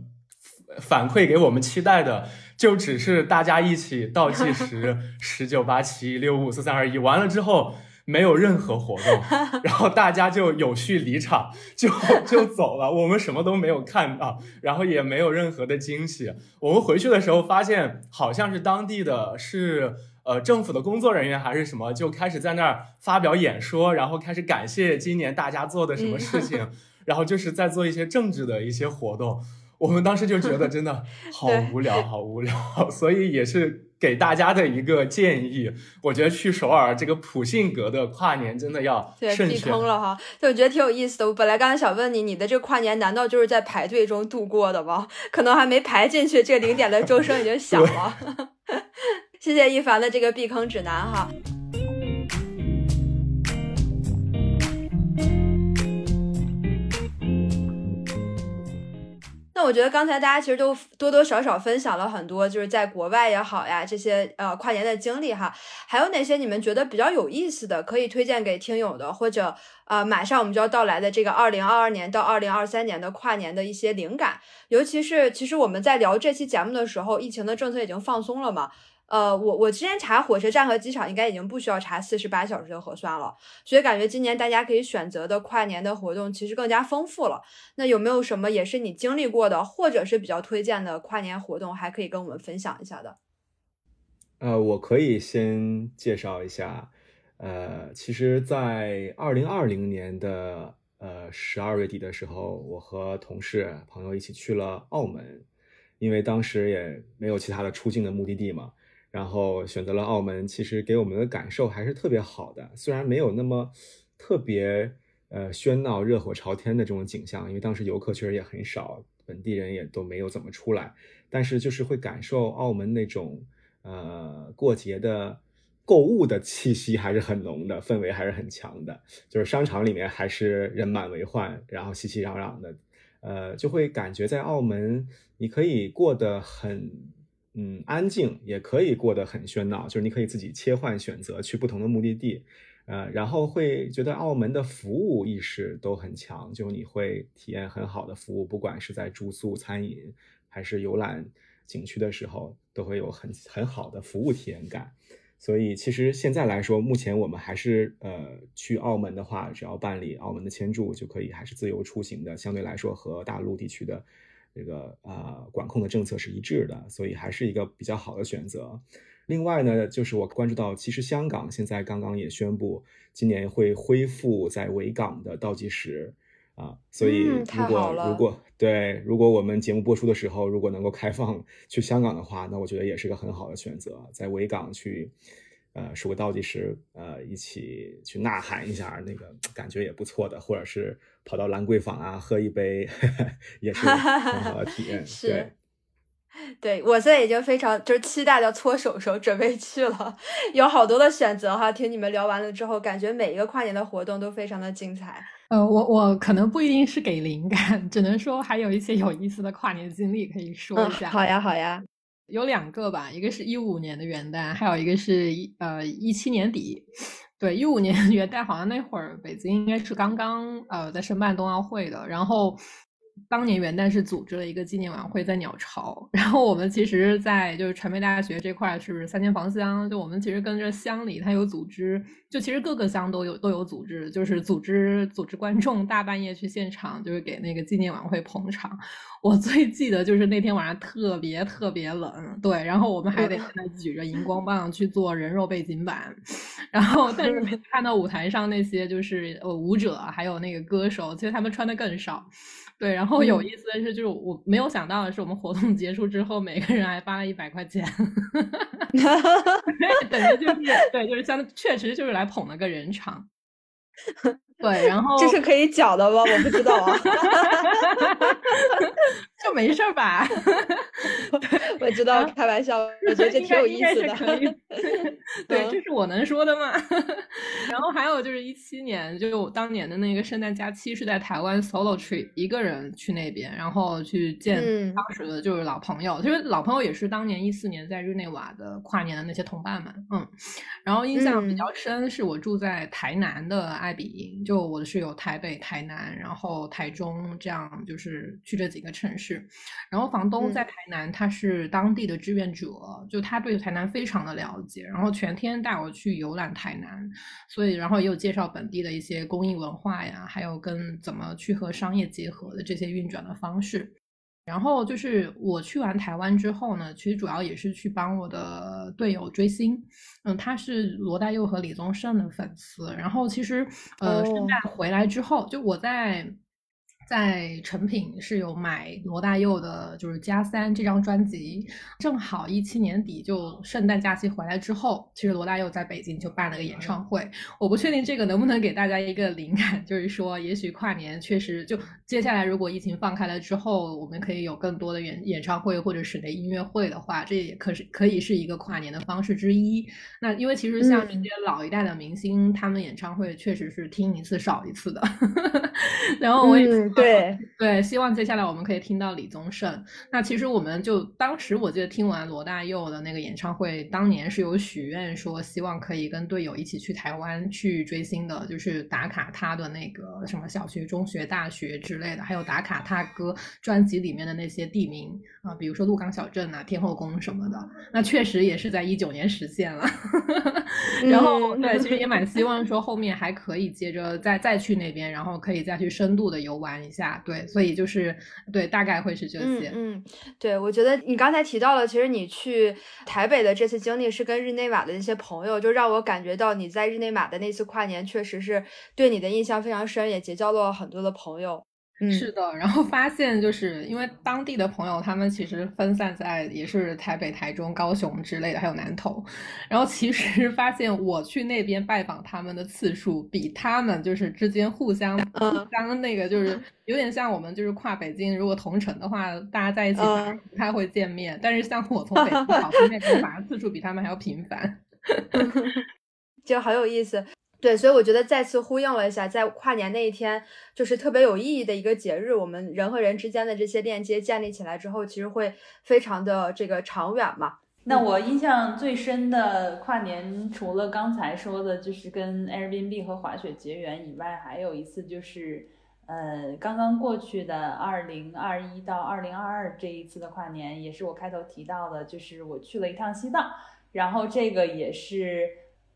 反馈给我们期待的。就只是大家一起倒计时，十九八七六五四三二一，完了之后没有任何活动，然后大家就有序离场，就 就走了。我们什么都没有看到，然后也没有任何的惊喜。我们回去的时候发现，好像是当地的是呃政府的工作人员还是什么，就开始在那儿发表演说，然后开始感谢今年大家做的什么事情，然后就是在做一些政治的一些活动。我们当时就觉得真的好无聊，好无聊，所以也是给大家的一个建议。我觉得去首尔这个普信阁的跨年真的要慎选了哈。对，我觉得挺有意思的。我本来刚才想问你，你的这个跨年难道就是在排队中度过的吗？可能还没排进去，这个零点的钟声已经响了。谢谢一凡的这个避坑指南哈。那我觉得刚才大家其实都多多少少分享了很多，就是在国外也好呀，这些呃跨年的经历哈。还有哪些你们觉得比较有意思的，可以推荐给听友的，或者呃马上我们就要到来的这个二零二二年到二零二三年的跨年的一些灵感？尤其是其实我们在聊这期节目的时候，疫情的政策已经放松了嘛。呃，我我之前查火车站和机场，应该已经不需要查四十八小时的核酸了，所以感觉今年大家可以选择的跨年的活动其实更加丰富了。那有没有什么也是你经历过的，或者是比较推荐的跨年活动，还可以跟我们分享一下的？呃，我可以先介绍一下，呃，其实，在二零二零年的呃十二月底的时候，我和同事朋友一起去了澳门，因为当时也没有其他的出境的目的地嘛。然后选择了澳门，其实给我们的感受还是特别好的。虽然没有那么特别呃喧闹、热火朝天的这种景象，因为当时游客确实也很少，本地人也都没有怎么出来。但是就是会感受澳门那种呃过节的购物的气息还是很浓的，氛围还是很强的。就是商场里面还是人满为患，然后熙熙攘攘的，呃，就会感觉在澳门你可以过得很。嗯，安静也可以过得很喧闹，就是你可以自己切换选择去不同的目的地，呃，然后会觉得澳门的服务意识都很强，就你会体验很好的服务，不管是在住宿、餐饮还是游览景区的时候，都会有很很好的服务体验感。所以其实现在来说，目前我们还是呃去澳门的话，只要办理澳门的签注就可以，还是自由出行的，相对来说和大陆地区的。这个呃管控的政策是一致的，所以还是一个比较好的选择。另外呢，就是我关注到，其实香港现在刚刚也宣布，今年会恢复在维港的倒计时啊，所以如果如果对，如果我们节目播出的时候，如果能够开放去香港的话，那我觉得也是个很好的选择，在维港去。呃，数个倒计时，呃，一起去呐喊一下，那个感觉也不错的。或者是跑到兰桂坊啊，喝一杯，也是很好的体验。是，对我现在已经非常就是期待的搓手手，准备去了。有好多的选择哈，听你们聊完了之后，感觉每一个跨年的活动都非常的精彩。呃，我我可能不一定是给灵感，只能说还有一些有意思的跨年经历可以说一下。好呀，好呀。有两个吧，一个是一五年的元旦，还有一个是一呃一七年底。对，一五年元旦好像那会儿北京应该是刚刚呃在申办冬奥会的，然后当年元旦是组织了一个纪念晚会在鸟巢，然后我们其实，在就是传媒大学这块是三间房乡，就我们其实跟着乡里，它有组织，就其实各个乡都有都有组织，就是组织组织观众大半夜去现场，就是给那个纪念晚会捧场。我最记得就是那天晚上特别特别冷，对，然后我们还得在那举着荧光棒去做人肉背景板，然后但是 看到舞台上那些就是呃舞者还有那个歌手，其实他们穿的更少。对，然后有意思的是，就是我没有想到的是，我们活动结束之后，每个人还发了一百块钱，等于就是对，就是相确实就是来捧了个人场。对，然后这是可以缴的吗？我不知道啊，就没事吧？我知道，开玩笑，我觉得这挺有意思的。对，这是我能说的吗？然后还有就是一七年，就我当年的那个圣诞假期是在台湾 solo trip，一个人去那边，然后去见当时的就是老朋友，其实老朋友也是当年一四年在日内瓦的跨年的那些同伴们。嗯，然后印象比较深是我住在台南的爱比营。就我是有台北、台南，然后台中这样，就是去这几个城市。然后房东在台南，他是当地的志愿者，就他对台南非常的了解，然后全天带我去游览台南，所以然后也有介绍本地的一些公益文化呀，还有跟怎么去和商业结合的这些运转的方式。然后就是我去完台湾之后呢，其实主要也是去帮我的队友追星。嗯，他是罗大佑和李宗盛的粉丝。然后其实，呃，圣诞回来之后，就我在。在成品是有买罗大佑的，就是《加三》这张专辑，正好一七年底就圣诞假期回来之后，其实罗大佑在北京就办了个演唱会。我不确定这个能不能给大家一个灵感，就是说，也许跨年确实就接下来如果疫情放开了之后，我们可以有更多的演演唱会或者室内音乐会的话，这也可是可以是一个跨年的方式之一。那因为其实像这些老一代的明星，他们演唱会确实是听一次少一次的。然后我也。对 对，希望接下来我们可以听到李宗盛。那其实我们就当时我记得听完罗大佑的那个演唱会，当年是有许愿说希望可以跟队友一起去台湾去追星的，就是打卡他的那个什么小学、中学、大学之类的，还有打卡他歌专辑里面的那些地名啊，比如说鹿港小镇啊、天后宫什么的。那确实也是在一九年实现了。然后对，其实也蛮希望说后面还可以接着再再去那边，然后可以再去深度的游玩。一下对，所以就是对，大概会是这些。嗯，对，我觉得你刚才提到了，其实你去台北的这次经历是跟日内瓦的那些朋友，就让我感觉到你在日内瓦的那次跨年确实是对你的印象非常深，也结交了很多的朋友。是的，然后发现就是因为当地的朋友，他们其实分散在也是台北、台中、高雄之类的，还有南投。然后其实发现我去那边拜访他们的次数，比他们就是之间互相互相那个就是有点像我们就是跨北京，如果同城的话，大家在一起不太会见面。但是像我从北京跑去那边，反而次数比他们还要频繁，就好有意思。对，所以我觉得再次呼应了一下，在跨年那一天，就是特别有意义的一个节日。我们人和人之间的这些链接建立起来之后，其实会非常的这个长远嘛。那我印象最深的跨年，除了刚才说的，就是跟 Airbnb 和滑雪结缘以外，还有一次就是，呃，刚刚过去的二零二一到二零二二这一次的跨年，也是我开头提到的，就是我去了一趟西藏，然后这个也是。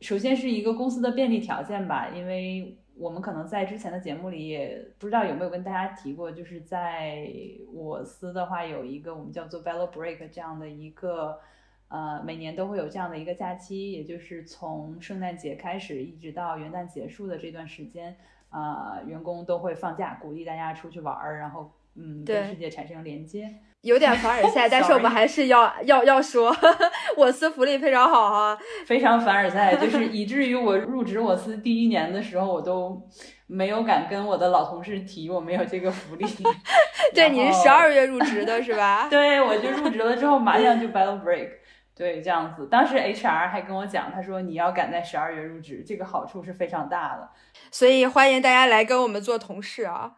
首先是一个公司的便利条件吧，因为我们可能在之前的节目里也不知道有没有跟大家提过，就是在我司的话有一个我们叫做 Bello Break 这样的一个，呃，每年都会有这样的一个假期，也就是从圣诞节开始一直到元旦结束的这段时间，啊，员工都会放假，鼓励大家出去玩儿，然后嗯，跟世界产生连接。有点凡尔赛，但是我们还是要要要说，我司福利非常好哈，非常凡尔赛，就 是以至于我入职我司第一年的时候，我都没有敢跟我的老同事提我没有这个福利。对，你是十二月入职的是吧？对，我就入职了之后马上就 battle break，对，这样子。当时 HR 还跟我讲，他说你要赶在十二月入职，这个好处是非常大的，所以欢迎大家来跟我们做同事啊。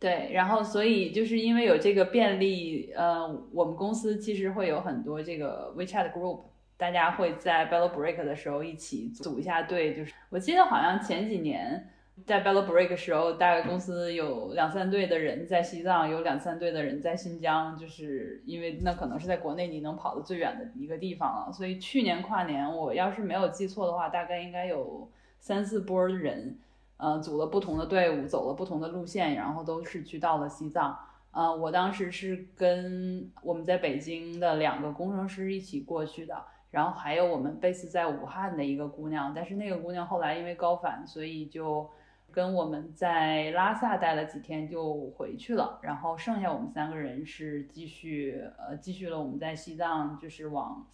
对，然后所以就是因为有这个便利，呃，我们公司其实会有很多这个 WeChat group，大家会在 Battle Break 的时候一起组一下队。就是我记得好像前几年在 Battle Break 时候，大概公司有两三队的人在西藏，有两三队的人在新疆，就是因为那可能是在国内你能跑得最远的一个地方了。所以去年跨年，我要是没有记错的话，大概应该有三四波人，呃，组了不同的队伍，走了不同的路线，然后都是去到了西藏。呃，我当时是跟我们在北京的两个工程师一起过去的。然后还有我们 base 在武汉的一个姑娘，但是那个姑娘后来因为高反，所以就跟我们在拉萨待了几天就回去了。然后剩下我们三个人是继续呃继续了我们在西藏就是往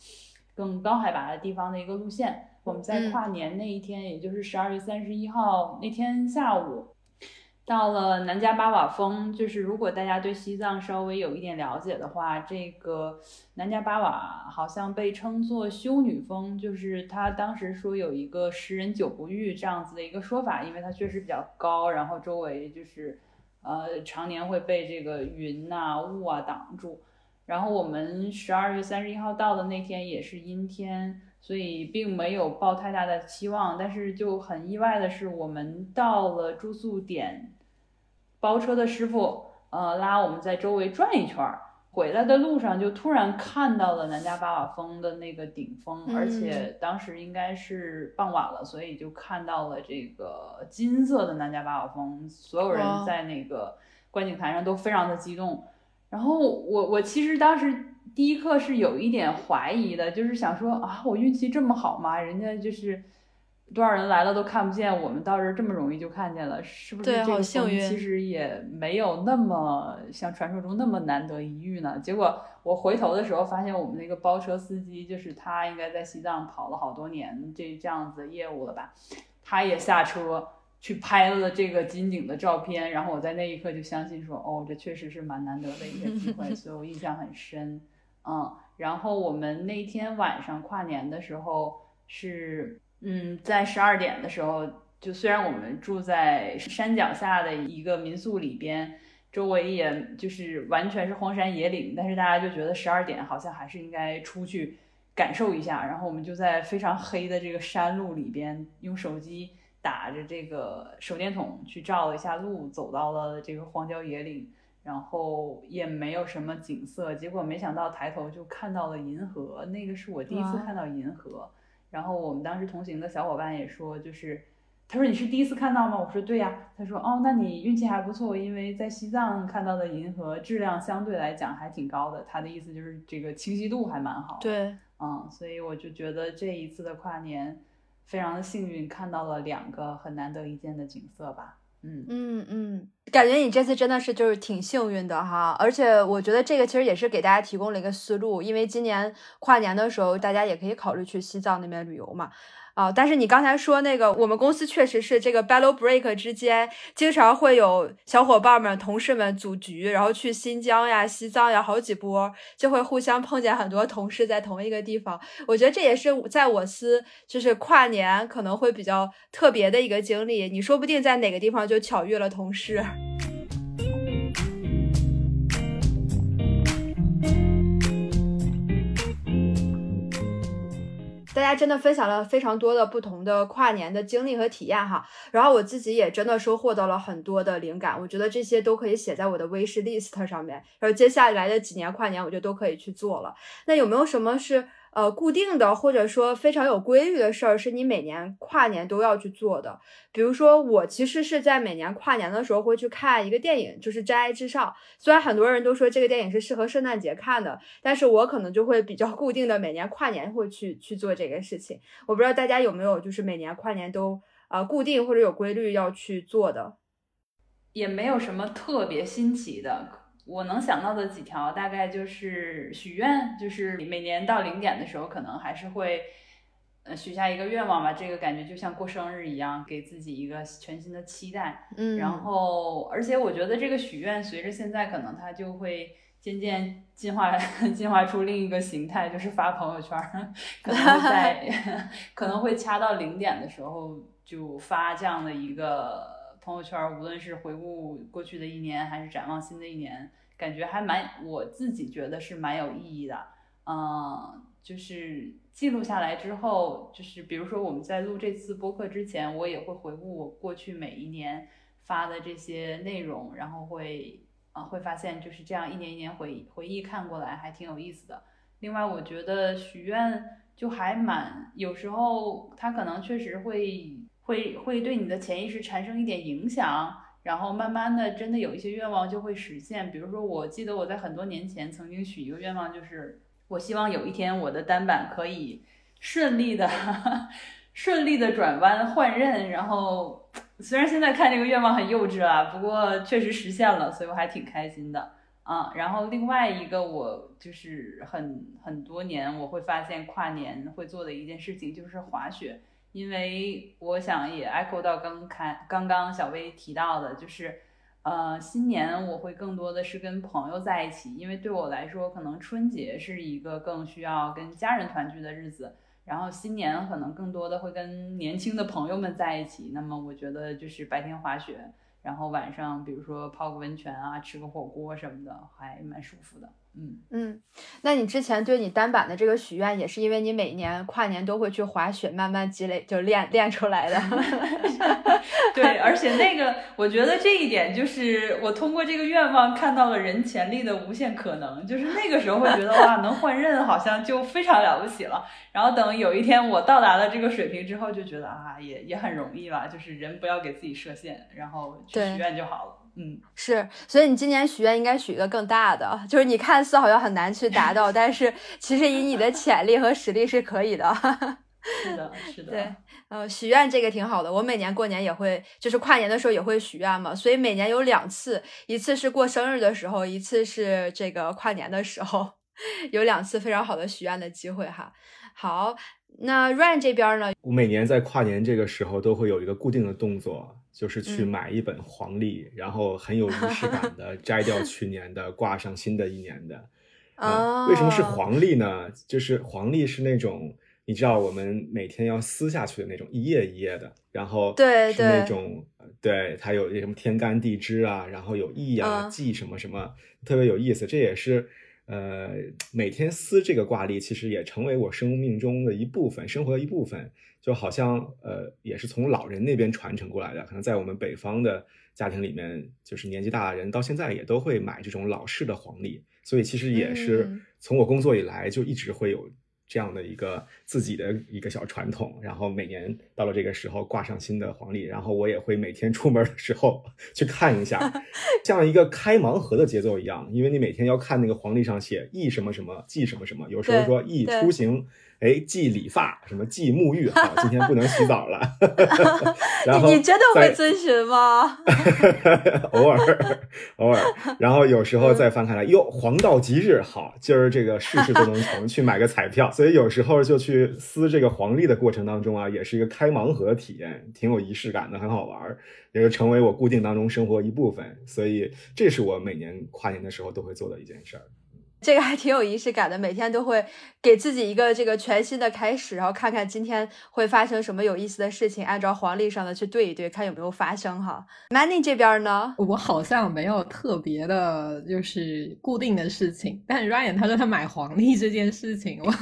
更高海拔的地方的一个路线。我们在跨年那一天，也就是十二月三十一号那天下午。到了南迦巴瓦峰，就是如果大家对西藏稍微有一点了解的话，这个南迦巴瓦好像被称作修女峰，就是它当时说有一个十人九不遇这样子的一个说法，因为它确实比较高，然后周围就是呃常年会被这个云呐雾啊挡住。然后我们十二月三十一号到的那天也是阴天，所以并没有抱太大的期望，但是就很意外的是，我们到了住宿点。包车的师傅，呃，拉我们在周围转一圈儿，回来的路上就突然看到了南迦巴瓦峰的那个顶峰，而且当时应该是傍晚了，所以就看到了这个金色的南迦巴瓦峰，所有人在那个观景台上都非常的激动。然后我我其实当时第一刻是有一点怀疑的，就是想说啊，我运气这么好吗？人家就是。多少人来了都看不见，我们到这儿这么容易就看见了，是不是？这个幸运。其实也没有那么像传说中那么难得一遇呢。结果我回头的时候发现，我们那个包车司机就是他，应该在西藏跑了好多年这这样子业务了吧？他也下车去拍了这个金顶的照片，然后我在那一刻就相信说，哦，这确实是蛮难得的一个机会，所以我印象很深。嗯，然后我们那天晚上跨年的时候是。嗯，在十二点的时候，就虽然我们住在山脚下的一个民宿里边，周围也就是完全是荒山野岭，但是大家就觉得十二点好像还是应该出去感受一下。然后我们就在非常黑的这个山路里边，用手机打着这个手电筒去照了一下路，走到了这个荒郊野岭，然后也没有什么景色，结果没想到抬头就看到了银河，那个是我第一次看到银河。然后我们当时同行的小伙伴也说，就是他说你是第一次看到吗？我说对呀。他说哦，那你运气还不错，因为在西藏看到的银河质量相对来讲还挺高的。他的意思就是这个清晰度还蛮好。对，嗯，所以我就觉得这一次的跨年非常的幸运，看到了两个很难得一见的景色吧。嗯嗯，感觉你这次真的是就是挺幸运的哈，而且我觉得这个其实也是给大家提供了一个思路，因为今年跨年的时候，大家也可以考虑去西藏那边旅游嘛。啊！但是你刚才说那个，我们公司确实是这个 battle break 之间，经常会有小伙伴们、同事们组局，然后去新疆呀、西藏呀，好几波就会互相碰见很多同事在同一个地方。我觉得这也是在我司就是跨年可能会比较特别的一个经历。你说不定在哪个地方就巧遇了同事。大家真的分享了非常多的不同的跨年的经历和体验哈，然后我自己也真的收获到了很多的灵感，我觉得这些都可以写在我的 wish list 上面，然后接下来的几年跨年我就都可以去做了。那有没有什么是？呃，固定的或者说非常有规律的事儿，是你每年跨年都要去做的。比如说，我其实是在每年跨年的时候会去看一个电影，就是《真爱至上》。虽然很多人都说这个电影是适合圣诞节看的，但是我可能就会比较固定的每年跨年会去去做这个事情。我不知道大家有没有就是每年跨年都呃固定或者有规律要去做的，也没有什么特别新奇的。我能想到的几条大概就是许愿，就是每年到零点的时候，可能还是会，呃，许下一个愿望吧。这个感觉就像过生日一样，给自己一个全新的期待。嗯，然后，而且我觉得这个许愿随着现在可能它就会渐渐进化，进化出另一个形态，就是发朋友圈，可能会在 可能会掐到零点的时候就发这样的一个。朋友圈，无论是回顾过去的一年，还是展望新的一年，感觉还蛮，我自己觉得是蛮有意义的。嗯，就是记录下来之后，就是比如说我们在录这次播客之前，我也会回顾我过去每一年发的这些内容，然后会啊会发现就是这样一年一年回忆回忆看过来还挺有意思的。另外，我觉得许愿就还蛮有时候它可能确实会会会对你的潜意识产生一点影响。然后慢慢的，真的有一些愿望就会实现。比如说，我记得我在很多年前曾经许一个愿望，就是我希望有一天我的单板可以顺利的、顺利的转弯换刃。然后，虽然现在看这个愿望很幼稚啊，不过确实实现了，所以我还挺开心的啊。然后另外一个，我就是很很多年我会发现跨年会做的一件事情就是滑雪。因为我想也 echo 到刚开刚刚小薇提到的，就是，呃，新年我会更多的是跟朋友在一起，因为对我来说，可能春节是一个更需要跟家人团聚的日子，然后新年可能更多的会跟年轻的朋友们在一起。那么我觉得就是白天滑雪，然后晚上比如说泡个温泉啊，吃个火锅什么的，还蛮舒服的。嗯嗯，那你之前对你单板的这个许愿，也是因为你每年跨年都会去滑雪，慢慢积累就练练出来的。对，而且那个，我觉得这一点就是我通过这个愿望看到了人潜力的无限可能。就是那个时候会觉得哇，能换刃好像就非常了不起了。然后等有一天我到达了这个水平之后，就觉得啊，也也很容易吧。就是人不要给自己设限，然后去许愿就好了。嗯，是，所以你今年许愿应该许一个更大的，就是你看似好像很难去达到，但是其实以你的潜力和实力是可以的。是的，是的。对，呃，许愿这个挺好的。我每年过年也会，就是跨年的时候也会许愿嘛，所以每年有两次，一次是过生日的时候，一次是这个跨年的时候，有两次非常好的许愿的机会哈。好，那 Ryan 这边呢？我每年在跨年这个时候都会有一个固定的动作。就是去买一本黄历，然后很有仪式感的摘掉去年的，挂上新的一年的。啊，为什么是黄历呢？就是黄历是那种你知道我们每天要撕下去的那种一页一页的，然后对是那种对它有什么天干地支啊，然后有易啊忌什么什么，特别有意思。这也是呃每天撕这个挂历，其实也成为我生命中的一部分，生活的一部分。就好像呃，也是从老人那边传承过来的。可能在我们北方的家庭里面，就是年纪大的人到现在也都会买这种老式的黄历，所以其实也是从我工作以来就一直会有。这样的一个自己的一个小传统，然后每年到了这个时候挂上新的黄历，然后我也会每天出门的时候 去看一下，像一个开盲盒的节奏一样，因为你每天要看那个黄历上写易什么什么忌什么什么，有时候说易出行，哎忌理发，什么忌沐浴，啊，今天不能洗澡了。然后你真的会遵循吗？偶尔偶尔，然后有时候再翻开来，哟，黄道吉日，好，今儿这个事事都能成，去买个彩票。所以有时候就去撕这个黄历的过程当中啊，也是一个开盲盒体验，挺有仪式感的，很好玩，也就成为我固定当中生活一部分。所以这是我每年跨年的时候都会做的一件事儿。这个还挺有仪式感的，每天都会给自己一个这个全新的开始，然后看看今天会发生什么有意思的事情，按照黄历上的去对一对，看有没有发生哈。Manny 这边呢，我好像没有特别的，就是固定的事情。但 Ryan 他说他买黄历这件事情，我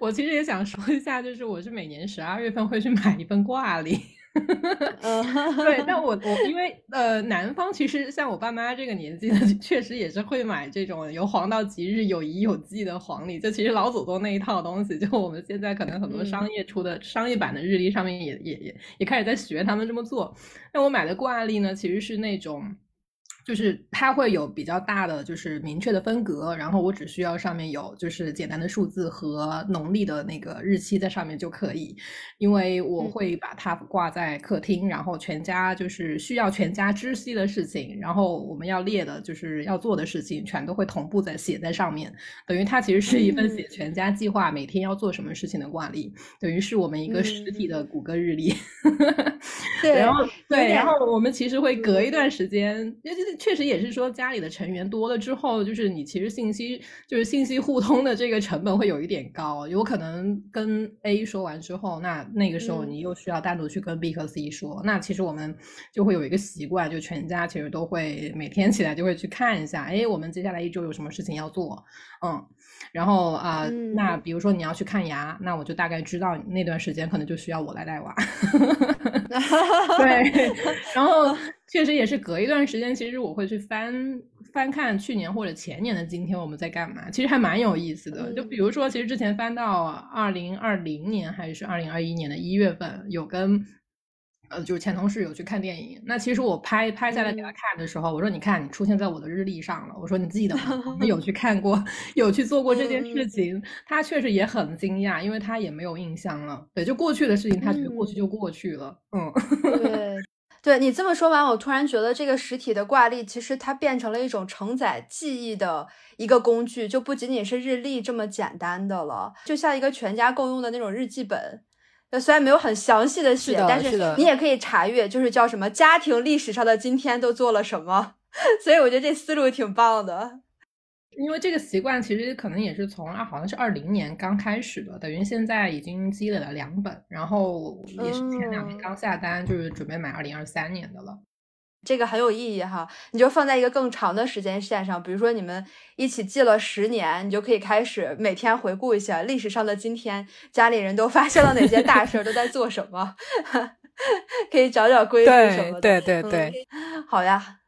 我其实也想说一下，就是我是每年十二月份会去买一份挂历。对，但我我因为呃，南方其实像我爸妈这个年纪的，确实也是会买这种由黄道吉日、有宜有纪的黄历。就其实老祖宗那一套东西，就我们现在可能很多商业出的商业版的日历上面也也也也开始在学他们这么做。那我买的挂历呢，其实是那种。就是它会有比较大的，就是明确的分隔，然后我只需要上面有就是简单的数字和农历的那个日期在上面就可以，因为我会把它挂在客厅，然后全家就是需要全家知悉的事情，然后我们要列的就是要做的事情，全都会同步在写在上面，等于它其实是一份写全家计划，每天要做什么事情的挂历，等于是我们一个实体的谷歌日历。对，然后对，然后我们其实会隔。一段时间，因为确实也是说家里的成员多了之后，就是你其实信息就是信息互通的这个成本会有一点高，有可能跟 A 说完之后，那那个时候你又需要单独去跟 B 和 C 说，那其实我们就会有一个习惯，就全家其实都会每天起来就会去看一下，哎，我们接下来一周有什么事情要做，嗯。然后啊，那比如说你要去看牙，那我就大概知道那段时间可能就需要我来带娃。对，然后确实也是隔一段时间，其实我会去翻翻看去年或者前年的今天我们在干嘛，其实还蛮有意思的。就比如说，其实之前翻到二零二零年还是二零二一年的一月份，有跟。呃，就是前同事有去看电影，那其实我拍拍下来给他看的时候，我说你看你出现在我的日历上了，我说你记得吗？有去 看过，有去做过这件事情，他确实也很惊讶，因为他也没有印象了。对，就过去的事情，他觉得过去就过去了。嗯，对，对你这么说完，我突然觉得这个实体的挂历其实它变成了一种承载记忆的一个工具，就不仅仅是日历这么简单的了，就像一个全家共用的那种日记本。虽然没有很详细的写，但是你也可以查阅，就是叫什么家庭历史上的今天都做了什么。所以我觉得这思路挺棒的。因为这个习惯其实可能也是从啊，好像是二零年刚开始的，等于现在已经积累了两本，然后也是前两天刚下单，就是准备买二零二三年的了。这个很有意义哈，你就放在一个更长的时间线上，比如说你们一起记了十年，你就可以开始每天回顾一下历史上的今天，家里人都发生了哪些大事，都在做什么，可以找找规律什么的。对对对对，好呀。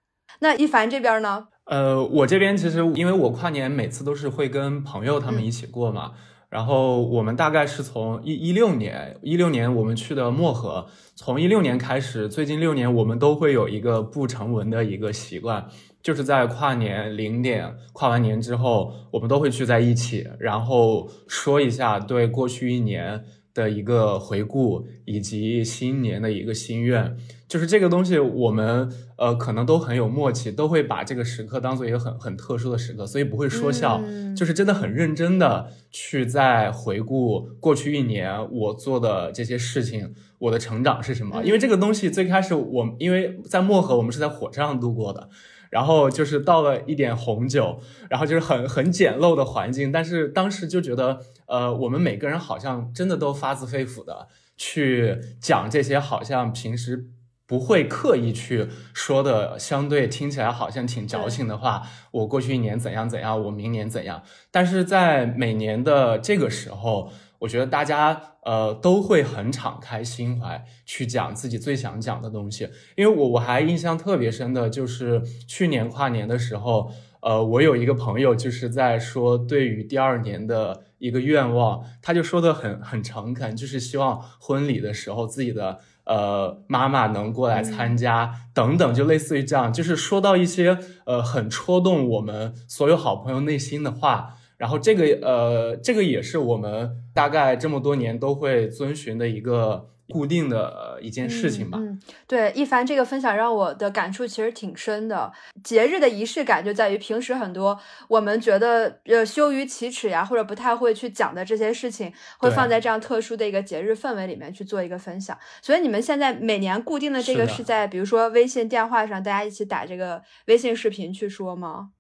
那一凡这边呢？呃，我这边其实因为我跨年每次都是会跟朋友他们一起过嘛。然后我们大概是从一一六年，一六年我们去的漠河，从一六年开始，最近六年我们都会有一个不成文的一个习惯，就是在跨年零点跨完年之后，我们都会聚在一起，然后说一下对过去一年的一个回顾，以及新年的一个心愿。就是这个东西，我们呃可能都很有默契，都会把这个时刻当做一个很很特殊的时刻，所以不会说笑，就是真的很认真的去在回顾过去一年我做的这些事情，我的成长是什么？因为这个东西最开始我因为在漠河，我们是在火车上度过的，然后就是倒了一点红酒，然后就是很很简陋的环境，但是当时就觉得，呃，我们每个人好像真的都发自肺腑的去讲这些，好像平时。不会刻意去说的，相对听起来好像挺矫情的话。我过去一年怎样怎样，我明年怎样。但是在每年的这个时候，我觉得大家呃都会很敞开心怀去讲自己最想讲的东西。因为我我还印象特别深的就是去年跨年的时候，呃，我有一个朋友就是在说对于第二年的一个愿望，他就说的很很诚恳，就是希望婚礼的时候自己的。呃，妈妈能过来参加等等，就类似于这样，就是说到一些呃很戳动我们所有好朋友内心的话，然后这个呃，这个也是我们大概这么多年都会遵循的一个。固定的一件事情吧。嗯，对，一凡这个分享让我的感触其实挺深的。节日的仪式感就在于平时很多我们觉得呃羞于启齿呀，或者不太会去讲的这些事情，会放在这样特殊的一个节日氛围里面去做一个分享。所以你们现在每年固定的这个是在比如说微信电话上大家一起打这个微信视频去说吗？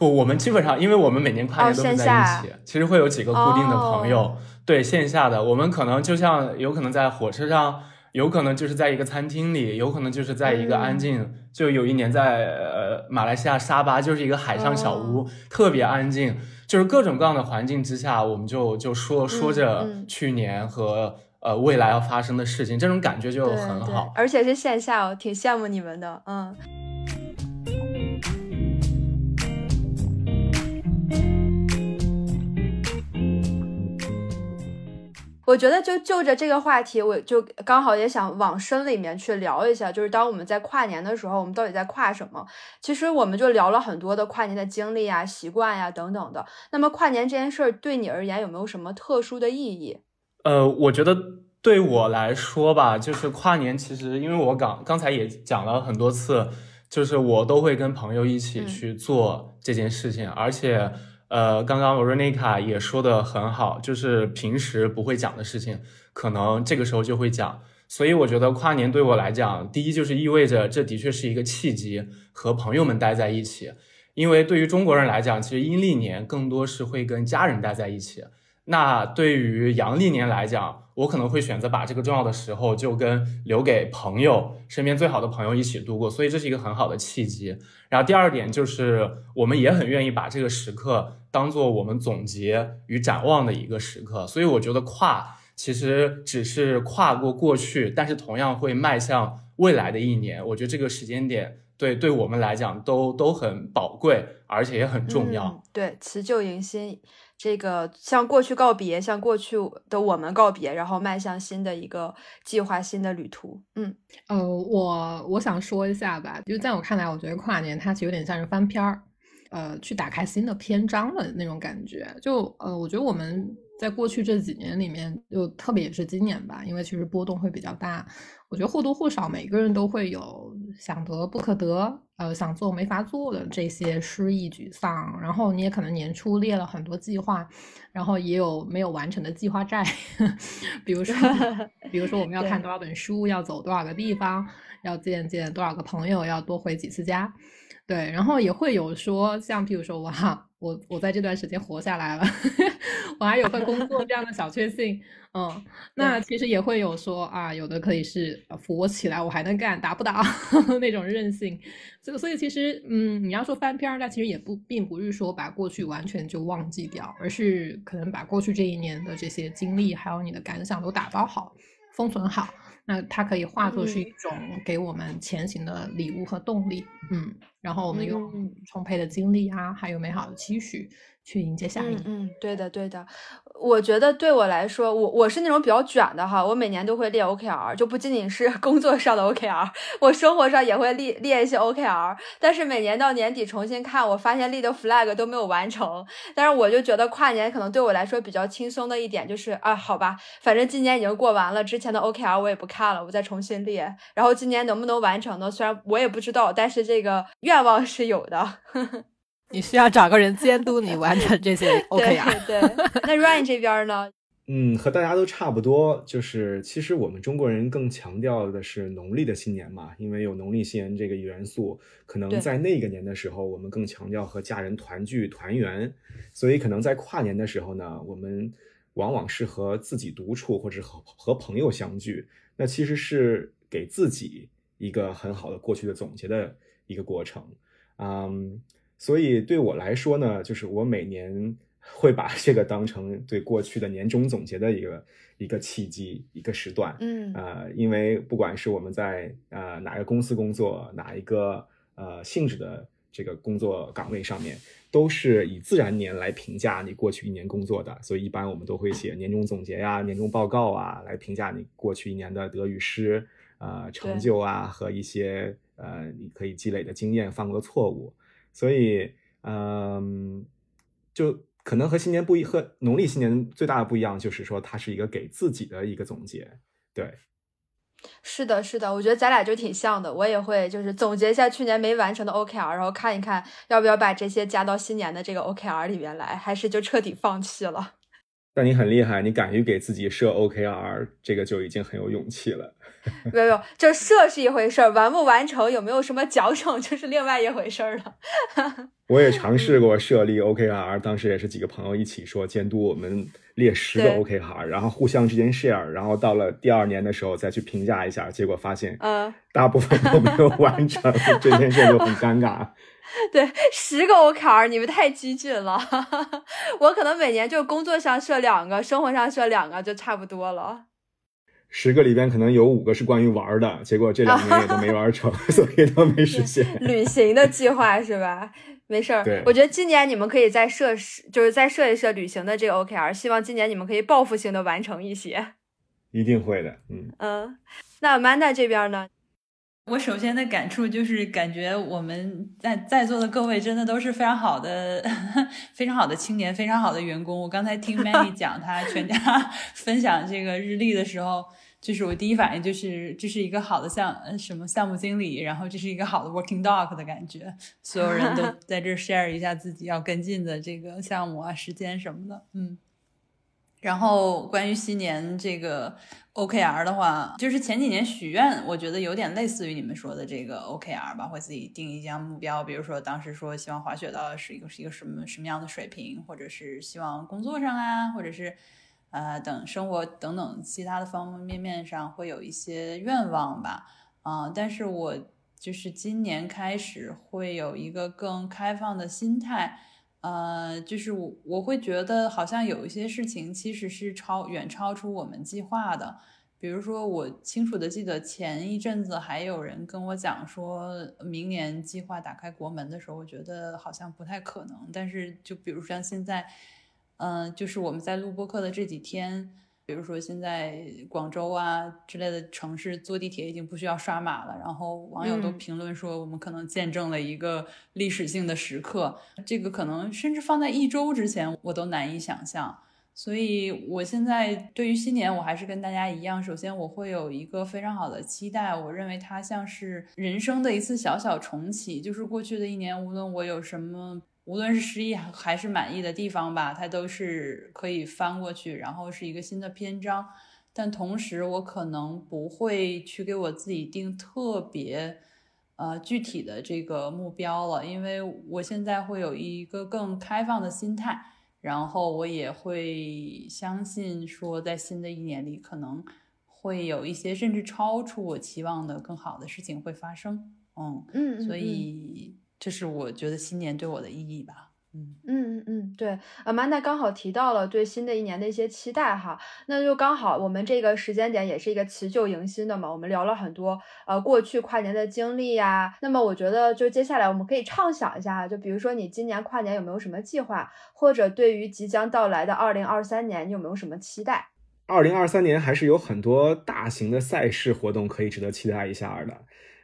不，我们基本上因为我们每年跨年都是在一起，其实会有几个固定的朋友。对线下的，我们可能就像有可能在火车上，有可能就是在一个餐厅里，有可能就是在一个安静。就有一年在呃马来西亚沙巴，就是一个海上小屋，特别安静，就是各种各样的环境之下，我们就就说说着去年和呃未来要发生的事情，这种感觉就很好。而且是线下，我挺羡慕你们的，嗯。我觉得就就着这个话题，我就刚好也想往深里面去聊一下，就是当我们在跨年的时候，我们到底在跨什么？其实我们就聊了很多的跨年的经历啊、习惯呀等等的。那么跨年这件事儿对你而言有没有什么特殊的意义？呃，我觉得对我来说吧，就是跨年其实因为我刚刚才也讲了很多次，就是我都会跟朋友一起去做这件事情，而且。呃，刚刚罗瑞妮卡也说的很好，就是平时不会讲的事情，可能这个时候就会讲。所以我觉得跨年对我来讲，第一就是意味着这的确是一个契机，和朋友们待在一起。因为对于中国人来讲，其实阴历年更多是会跟家人待在一起。那对于阳历年来讲，我可能会选择把这个重要的时候就跟留给朋友、身边最好的朋友一起度过，所以这是一个很好的契机。然后第二点就是，我们也很愿意把这个时刻当做我们总结与展望的一个时刻。所以我觉得跨其实只是跨过过去，但是同样会迈向未来的一年。我觉得这个时间点对对我们来讲都都很宝贵，而且也很重要。对，辞旧迎新。这个向过去告别，向过去的我们告别，然后迈向新的一个计划，新的旅途。嗯，呃，我我想说一下吧，就在我看来，我觉得跨年它其实有点像是翻篇儿，呃，去打开新的篇章的那种感觉。就呃，我觉得我们。在过去这几年里面，就特别也是今年吧，因为其实波动会比较大。我觉得或多或少每个人都会有想得不可得，呃，想做没法做的这些失意、沮丧。然后你也可能年初列了很多计划，然后也有没有完成的计划债，比如说，比如说我们要看多少本书，要走多少个地方，要见见多少个朋友，要多回几次家。对，然后也会有说，像比如说我哈。我我在这段时间活下来了，我还有份工作这样的小确幸，嗯，那其实也会有说啊，有的可以是扶我起来，我还能干，打不打 那种任性，所以所以其实嗯，你要说翻篇儿，那其实也不并不是说把过去完全就忘记掉，而是可能把过去这一年的这些经历还有你的感想都打包好，封存好。那它可以化作是一种给我们前行的礼物和动力，嗯，然后我们用充沛的精力啊，还有美好的期许。去迎接下一年。嗯，对的，对的。我觉得对我来说，我我是那种比较卷的哈，我每年都会列 OKR，就不仅仅是 工作上的 OKR，我生活上也会列列一些 OKR。但是每年到年底重新看，我发现立的 flag 都没有完成。但是我就觉得跨年可能对我来说比较轻松的一点就是啊，好吧，反正今年已经过完了，之前的 OKR 我也不看了，我再重新列。然后今年能不能完成呢？虽然我也不知道，但是这个愿望是有的。呵 呵你需要找个人监督你完成这些 OK 啊？对，那 Ryan 这边呢？嗯，和大家都差不多，就是其实我们中国人更强调的是农历的新年嘛，因为有农历新年这个元素，可能在那个年的时候，我们更强调和家人团聚团圆，所以可能在跨年的时候呢，我们往往是和自己独处，或者和和朋友相聚，那其实是给自己一个很好的过去的总结的一个过程，嗯。所以对我来说呢，就是我每年会把这个当成对过去的年终总结的一个一个契机，一个时段。嗯，呃，因为不管是我们在呃哪个公司工作，哪一个呃性质的这个工作岗位上面，都是以自然年来评价你过去一年工作的。所以一般我们都会写年终总结呀、年终报告啊，来评价你过去一年的得与失、呃成就啊和一些呃你可以积累的经验、犯过的错误。所以，嗯，就可能和新年不一，和农历新年最大的不一样，就是说它是一个给自己的一个总结。对，是的，是的，我觉得咱俩就挺像的。我也会就是总结一下去年没完成的 OKR，然后看一看要不要把这些加到新年的这个 OKR 里面来，还是就彻底放弃了。那你很厉害，你敢于给自己设 OKR，这个就已经很有勇气了。没有，没有，这设是一回事儿，完不完成，有没有什么奖惩，就是另外一回事儿了。我也尝试过设立 OKR，当时也是几个朋友一起说监督我们列十个 OKR，然后互相之间 share，然后到了第二年的时候再去评价一下，结果发现，嗯，大部分都没有完成，这件事就很尴尬。对，十个 OKR，你们太激进了。我可能每年就工作上设两个，生活上设两个，就差不多了。十个里边可能有五个是关于玩的，结果这两年也都没玩成，所以都没实现。旅行的计划是吧？没事儿，我觉得今年你们可以再设，就是再设一设旅行的这个 OKR，希望今年你们可以报复性的完成一些。一定会的，嗯嗯。那 Amanda 这边呢？我首先的感触就是，感觉我们在在座的各位真的都是非常好的、非常好的青年，非常好的员工。我刚才听 Manny 讲他全家 分享这个日历的时候，就是我第一反应就是这是一个好的项什么项目经理，然后这是一个好的 working dog 的感觉，所有人都在这 share 一下自己要跟进的这个项目啊、时间什么的，嗯。然后关于新年这个 OKR 的话，就是前几年许愿，我觉得有点类似于你们说的这个 OKR 吧，会自己定一项目标，比如说当时说希望滑雪到是一个是一个什么什么样的水平，或者是希望工作上啊，或者是呃等生活等等其他的方方面面上会有一些愿望吧，啊，但是我就是今年开始会有一个更开放的心态。呃，就是我我会觉得好像有一些事情其实是超远超出我们计划的，比如说我清楚的记得前一阵子还有人跟我讲说明年计划打开国门的时候，我觉得好像不太可能。但是就比如像现在，嗯，就是我们在录播课的这几天。比如说，现在广州啊之类的城市坐地铁已经不需要刷码了，然后网友都评论说，我们可能见证了一个历史性的时刻。这个可能甚至放在一周之前，我都难以想象。所以，我现在对于新年，我还是跟大家一样，首先我会有一个非常好的期待。我认为它像是人生的一次小小重启，就是过去的一年，无论我有什么。无论是失意还是满意的地方吧，它都是可以翻过去，然后是一个新的篇章。但同时，我可能不会去给我自己定特别呃具体的这个目标了，因为我现在会有一个更开放的心态，然后我也会相信说，在新的一年里，可能会有一些甚至超出我期望的更好的事情会发生。嗯嗯，所以。这是我觉得新年对我的意义吧，嗯嗯嗯嗯，对，Amanda 刚好提到了对新的一年的一些期待哈，那就刚好我们这个时间点也是一个辞旧迎新的嘛，我们聊了很多呃过去跨年的经历呀，那么我觉得就接下来我们可以畅想一下，就比如说你今年跨年有没有什么计划，或者对于即将到来的二零二三年你有没有什么期待？二零二三年还是有很多大型的赛事活动可以值得期待一下的。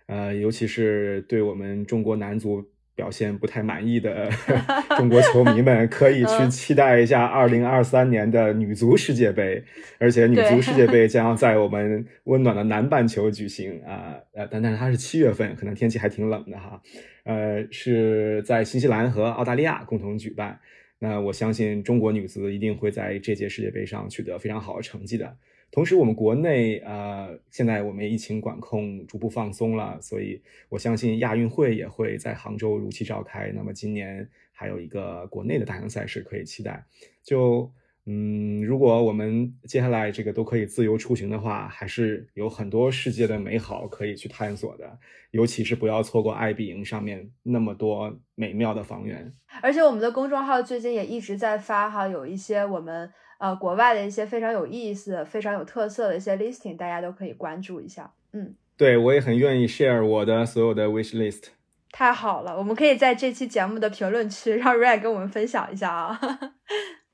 呃，尤其是对我们中国男足表现不太满意的 中国球迷们，可以去期待一下二零二三年的女足世界杯。而且女足世界杯 将要在我们温暖的南半球举行啊，呃，但但是它是七月份，可能天气还挺冷的哈。呃，是在新西兰和澳大利亚共同举办。那我相信中国女足一定会在这届世界杯上取得非常好的成绩的。同时，我们国内呃，现在我们疫情管控逐步放松了，所以我相信亚运会也会在杭州如期召开。那么今年还有一个国内的大型赛事可以期待。就嗯，如果我们接下来这个都可以自由出行的话，还是有很多世界的美好可以去探索的。尤其是不要错过爱彼迎上面那么多美妙的房源。而且我们的公众号最近也一直在发哈，有一些我们。呃，国外的一些非常有意思、非常有特色的一些 listing，大家都可以关注一下。嗯，对我也很愿意 share 我的所有的 wish list。太好了，我们可以在这期节目的评论区让 Ray 跟我们分享一下啊。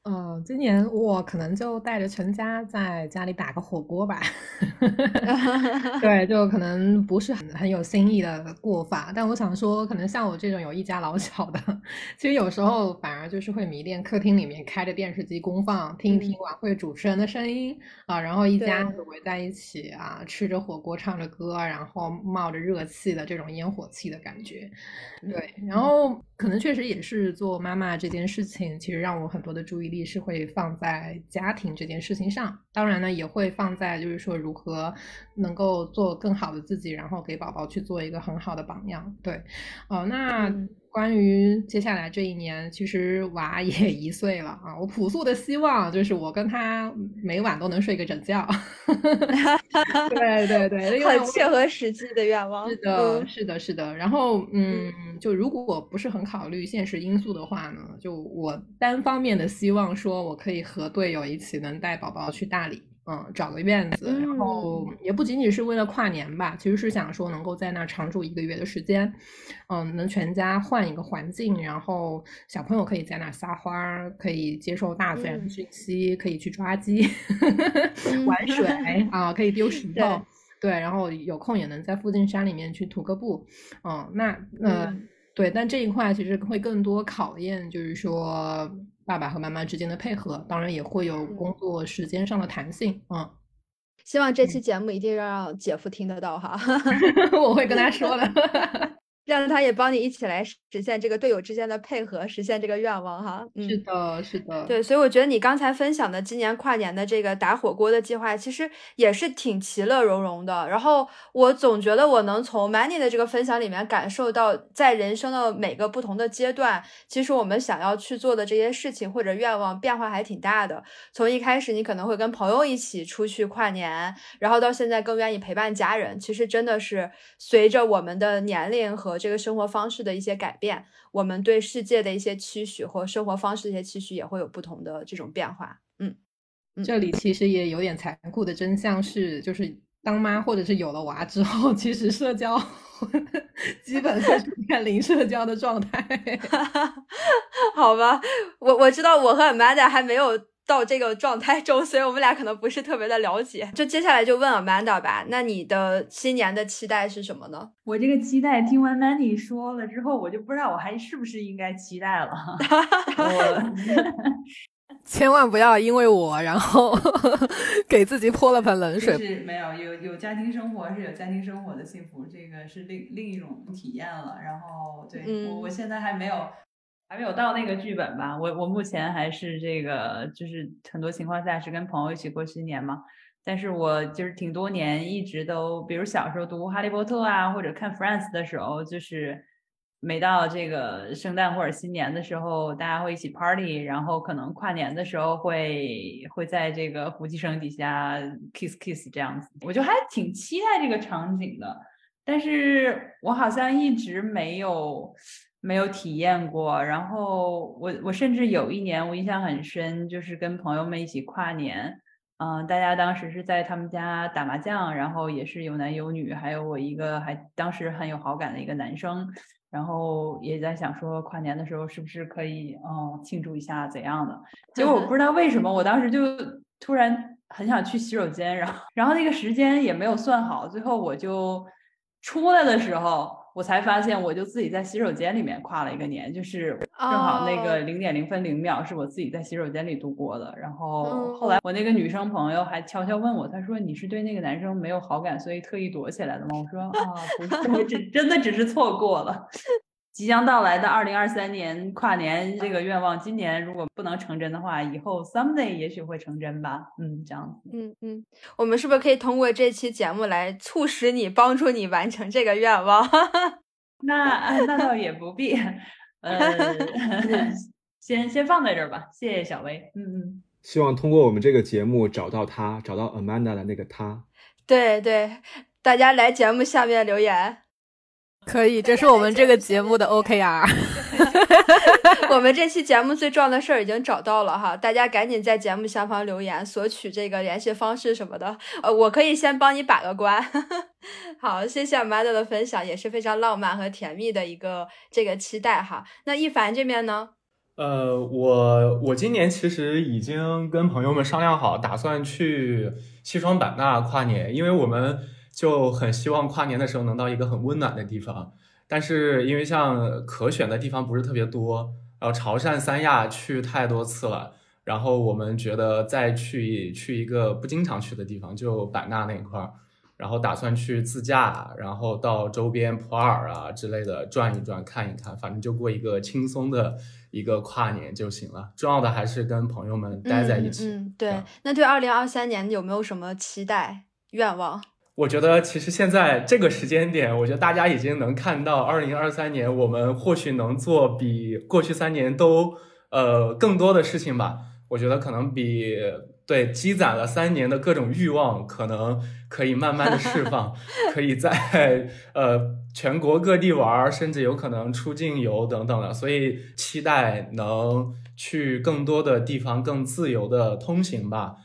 嗯，今年我可能就带着全家在家里打个火锅吧。对，就可能不是很很有新意的过法，但我想说，可能像我这种有一家老小的，其实有时候反而就是会迷恋客厅里面开着电视机公放，听一听晚会主持人的声音啊，然后一家子围在一起啊，吃着火锅，唱着歌，然后冒着热气的这种烟火气的感觉。对，然后可能确实也是做妈妈这件事情，其实让我很多的注意力是会放在家庭这件事情上。当然呢，也会放在就是说如何能够做更好的自己，然后给宝宝去做一个很好的榜样。对，哦，那。关于接下来这一年，其实娃也一岁了啊！我朴素的希望就是我跟他每晚都能睡个整觉。对 对对，很切合实际的愿望。是的，是的，是的。然后，嗯，就如果不是很考虑现实因素的话呢，就我单方面的希望说，我可以和队友一起能带宝宝去大理。嗯，找个院子，然后也不仅仅是为了跨年吧，其实是想说能够在那儿常住一个月的时间，嗯，能全家换一个环境，然后小朋友可以在那儿撒欢儿，可以接受大自然的讯息，可以去抓鸡、玩水 啊，可以丢石头，对，然后有空也能在附近山里面去徒个步，嗯，那呃，对，但这一块其实会更多考验，就是说。爸爸和妈妈之间的配合，当然也会有工作时间上的弹性。嗯，希望这期节目一定要让姐夫听得到哈，我会跟他说的。让他也帮你一起来实现这个队友之间的配合，实现这个愿望哈。嗯，是的，是的，对，所以我觉得你刚才分享的今年跨年的这个打火锅的计划，其实也是挺其乐融融的。然后我总觉得我能从 Many 的这个分享里面感受到，在人生的每个不同的阶段，其实我们想要去做的这些事情或者愿望变化还挺大的。从一开始你可能会跟朋友一起出去跨年，然后到现在更愿意陪伴家人，其实真的是随着我们的年龄和这个生活方式的一些改变，我们对世界的一些期许或生活方式的一些期许也会有不同的这种变化。嗯，这里其实也有点残酷的真相是，就是当妈或者是有了娃之后，其实社交基本是面临社交的状态。好吧，我我知道我和 Amanda 还没有。到这个状态中，所以我们俩可能不是特别的了解。就接下来就问 Amanda 吧，那你的新年的期待是什么呢？我这个期待听完 Manny 说了之后，我就不知道我还是不是应该期待了。我 千万不要因为我然后给自己泼了盆冷水。是没有有有家庭生活是有家庭生活的幸福，这个是另另一种体验了。然后对我我现在还没有。还没有到那个剧本吧，我我目前还是这个，就是很多情况下是跟朋友一起过新年嘛。但是我就是挺多年一直都，比如小时候读《哈利波特》啊，或者看《Friends》的时候，就是每到这个圣诞或者新年的时候，大家会一起 party，然后可能跨年的时候会会在这个胡姬绳底下 kiss kiss 这样子，我就还挺期待这个场景的。但是我好像一直没有。没有体验过，然后我我甚至有一年我印象很深，就是跟朋友们一起跨年，嗯，大家当时是在他们家打麻将，然后也是有男有女，还有我一个还当时很有好感的一个男生，然后也在想说跨年的时候是不是可以嗯庆祝一下怎样的，结果我不知道为什么我当时就突然很想去洗手间，然后然后那个时间也没有算好，最后我就出来的时候。我才发现，我就自己在洗手间里面跨了一个年，就是正好那个零点零分零秒是我自己在洗手间里度过的。然后后来我那个女生朋友还悄悄问我，她说：“你是对那个男生没有好感，所以特意躲起来的吗？”我说：“啊，不是，我只真的只是错过了。”即将到来的二零二三年跨年这个愿望，今年如果不能成真的话，以后 someday 也许会成真吧。嗯，这样子。嗯嗯，我们是不是可以通过这期节目来促使你、帮助你完成这个愿望？那那倒也不必。呃，先先放在这儿吧。谢谢小薇。嗯嗯。希望通过我们这个节目找到他，找到 Amanda 的那个他。对对，大家来节目下面留言。可以，这是我们这个节目的 OKR。我们这期节目最重要的事儿已经找到了哈，大家赶紧在节目下方留言，索取这个联系方式什么的。呃，我可以先帮你把个关。好，谢谢 Mother 的分享，也是非常浪漫和甜蜜的一个这个期待哈。那一凡这边呢？呃，我我今年其实已经跟朋友们商量好，打算去西双版纳跨年，因为我们。就很希望跨年的时候能到一个很温暖的地方，但是因为像可选的地方不是特别多，然后潮汕、三亚去太多次了，然后我们觉得再去去一个不经常去的地方，就版纳那一块儿，然后打算去自驾，然后到周边普洱啊之类的转一转、看一看，反正就过一个轻松的一个跨年就行了。重要的还是跟朋友们待在一起。嗯，对。那对二零二三年有没有什么期待、愿望？我觉得其实现在这个时间点，我觉得大家已经能看到，二零二三年我们或许能做比过去三年都呃更多的事情吧。我觉得可能比对积攒了三年的各种欲望，可能可以慢慢的释放，可以在呃全国各地玩，甚至有可能出境游等等的。所以期待能去更多的地方，更自由的通行吧。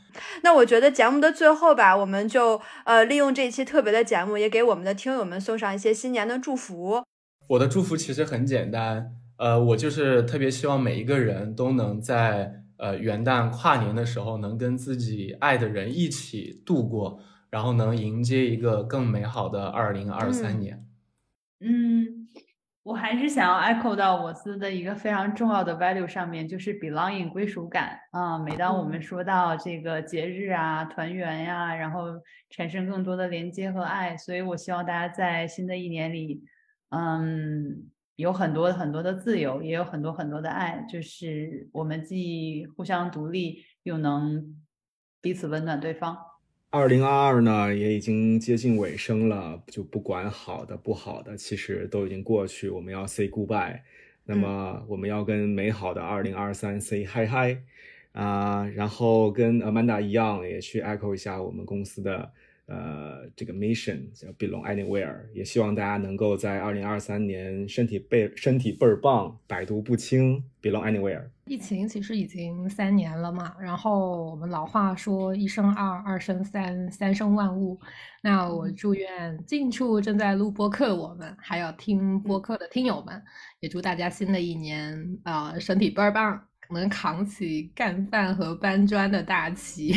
那我觉得节目的最后吧，我们就呃利用这一期特别的节目，也给我们的听友们送上一些新年的祝福。我的祝福其实很简单，呃，我就是特别希望每一个人都能在呃元旦跨年的时候，能跟自己爱的人一起度过，然后能迎接一个更美好的二零二三年。嗯。我还是想要 echo 到我司的一个非常重要的 value 上面，就是 belonging 归属感啊。每当我们说到这个节日啊、团圆呀，然后产生更多的连接和爱，所以我希望大家在新的一年里，嗯，有很多很多的自由，也有很多很多的爱，就是我们既互相独立，又能彼此温暖对方。二零二二呢，也已经接近尾声了，就不管好的不好的，其实都已经过去，我们要 say goodbye。那么我们要跟美好的二零二三 say hi hi 啊，然后跟 Amanda 一样，也去 echo 一下我们公司的。呃，这个 mission 叫 belong anywhere，也希望大家能够在二零二三年身体倍身体倍儿棒，百毒不侵，belong anywhere。疫情其实已经三年了嘛，然后我们老话说一生二，二生三，三生万物。那我祝愿近处正在录播客的我们，还有听播客的听友们，也祝大家新的一年啊身体倍儿棒。能扛起干饭和搬砖的大旗，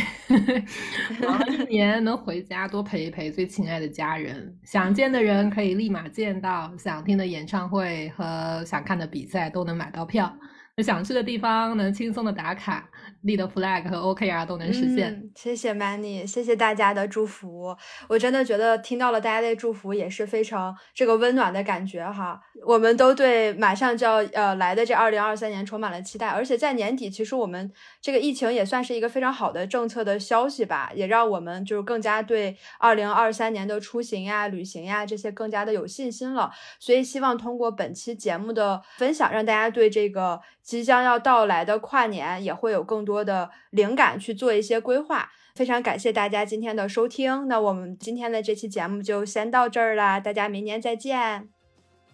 然后一年能回家多陪一陪最亲爱的家人，想见的人可以立马见到，想听的演唱会和想看的比赛都能买到票。想去的地方能轻松的打卡，立的 flag 和 OKR 都能实现。谢谢 Many，谢谢大家的祝福。我真的觉得听到了大家的祝福也是非常这个温暖的感觉哈。我们都对马上就要呃来的这二零二三年充满了期待，而且在年底，其实我们这个疫情也算是一个非常好的政策的消息吧，也让我们就是更加对二零二三年的出行呀、旅行呀这些更加的有信心了。所以希望通过本期节目的分享，让大家对这个。即将要到来的跨年也会有更多的灵感去做一些规划。非常感谢大家今天的收听，那我们今天的这期节目就先到这儿啦，大家明年再见。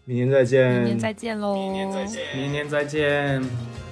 明年再见。明年再见喽。明年再见。明年再见。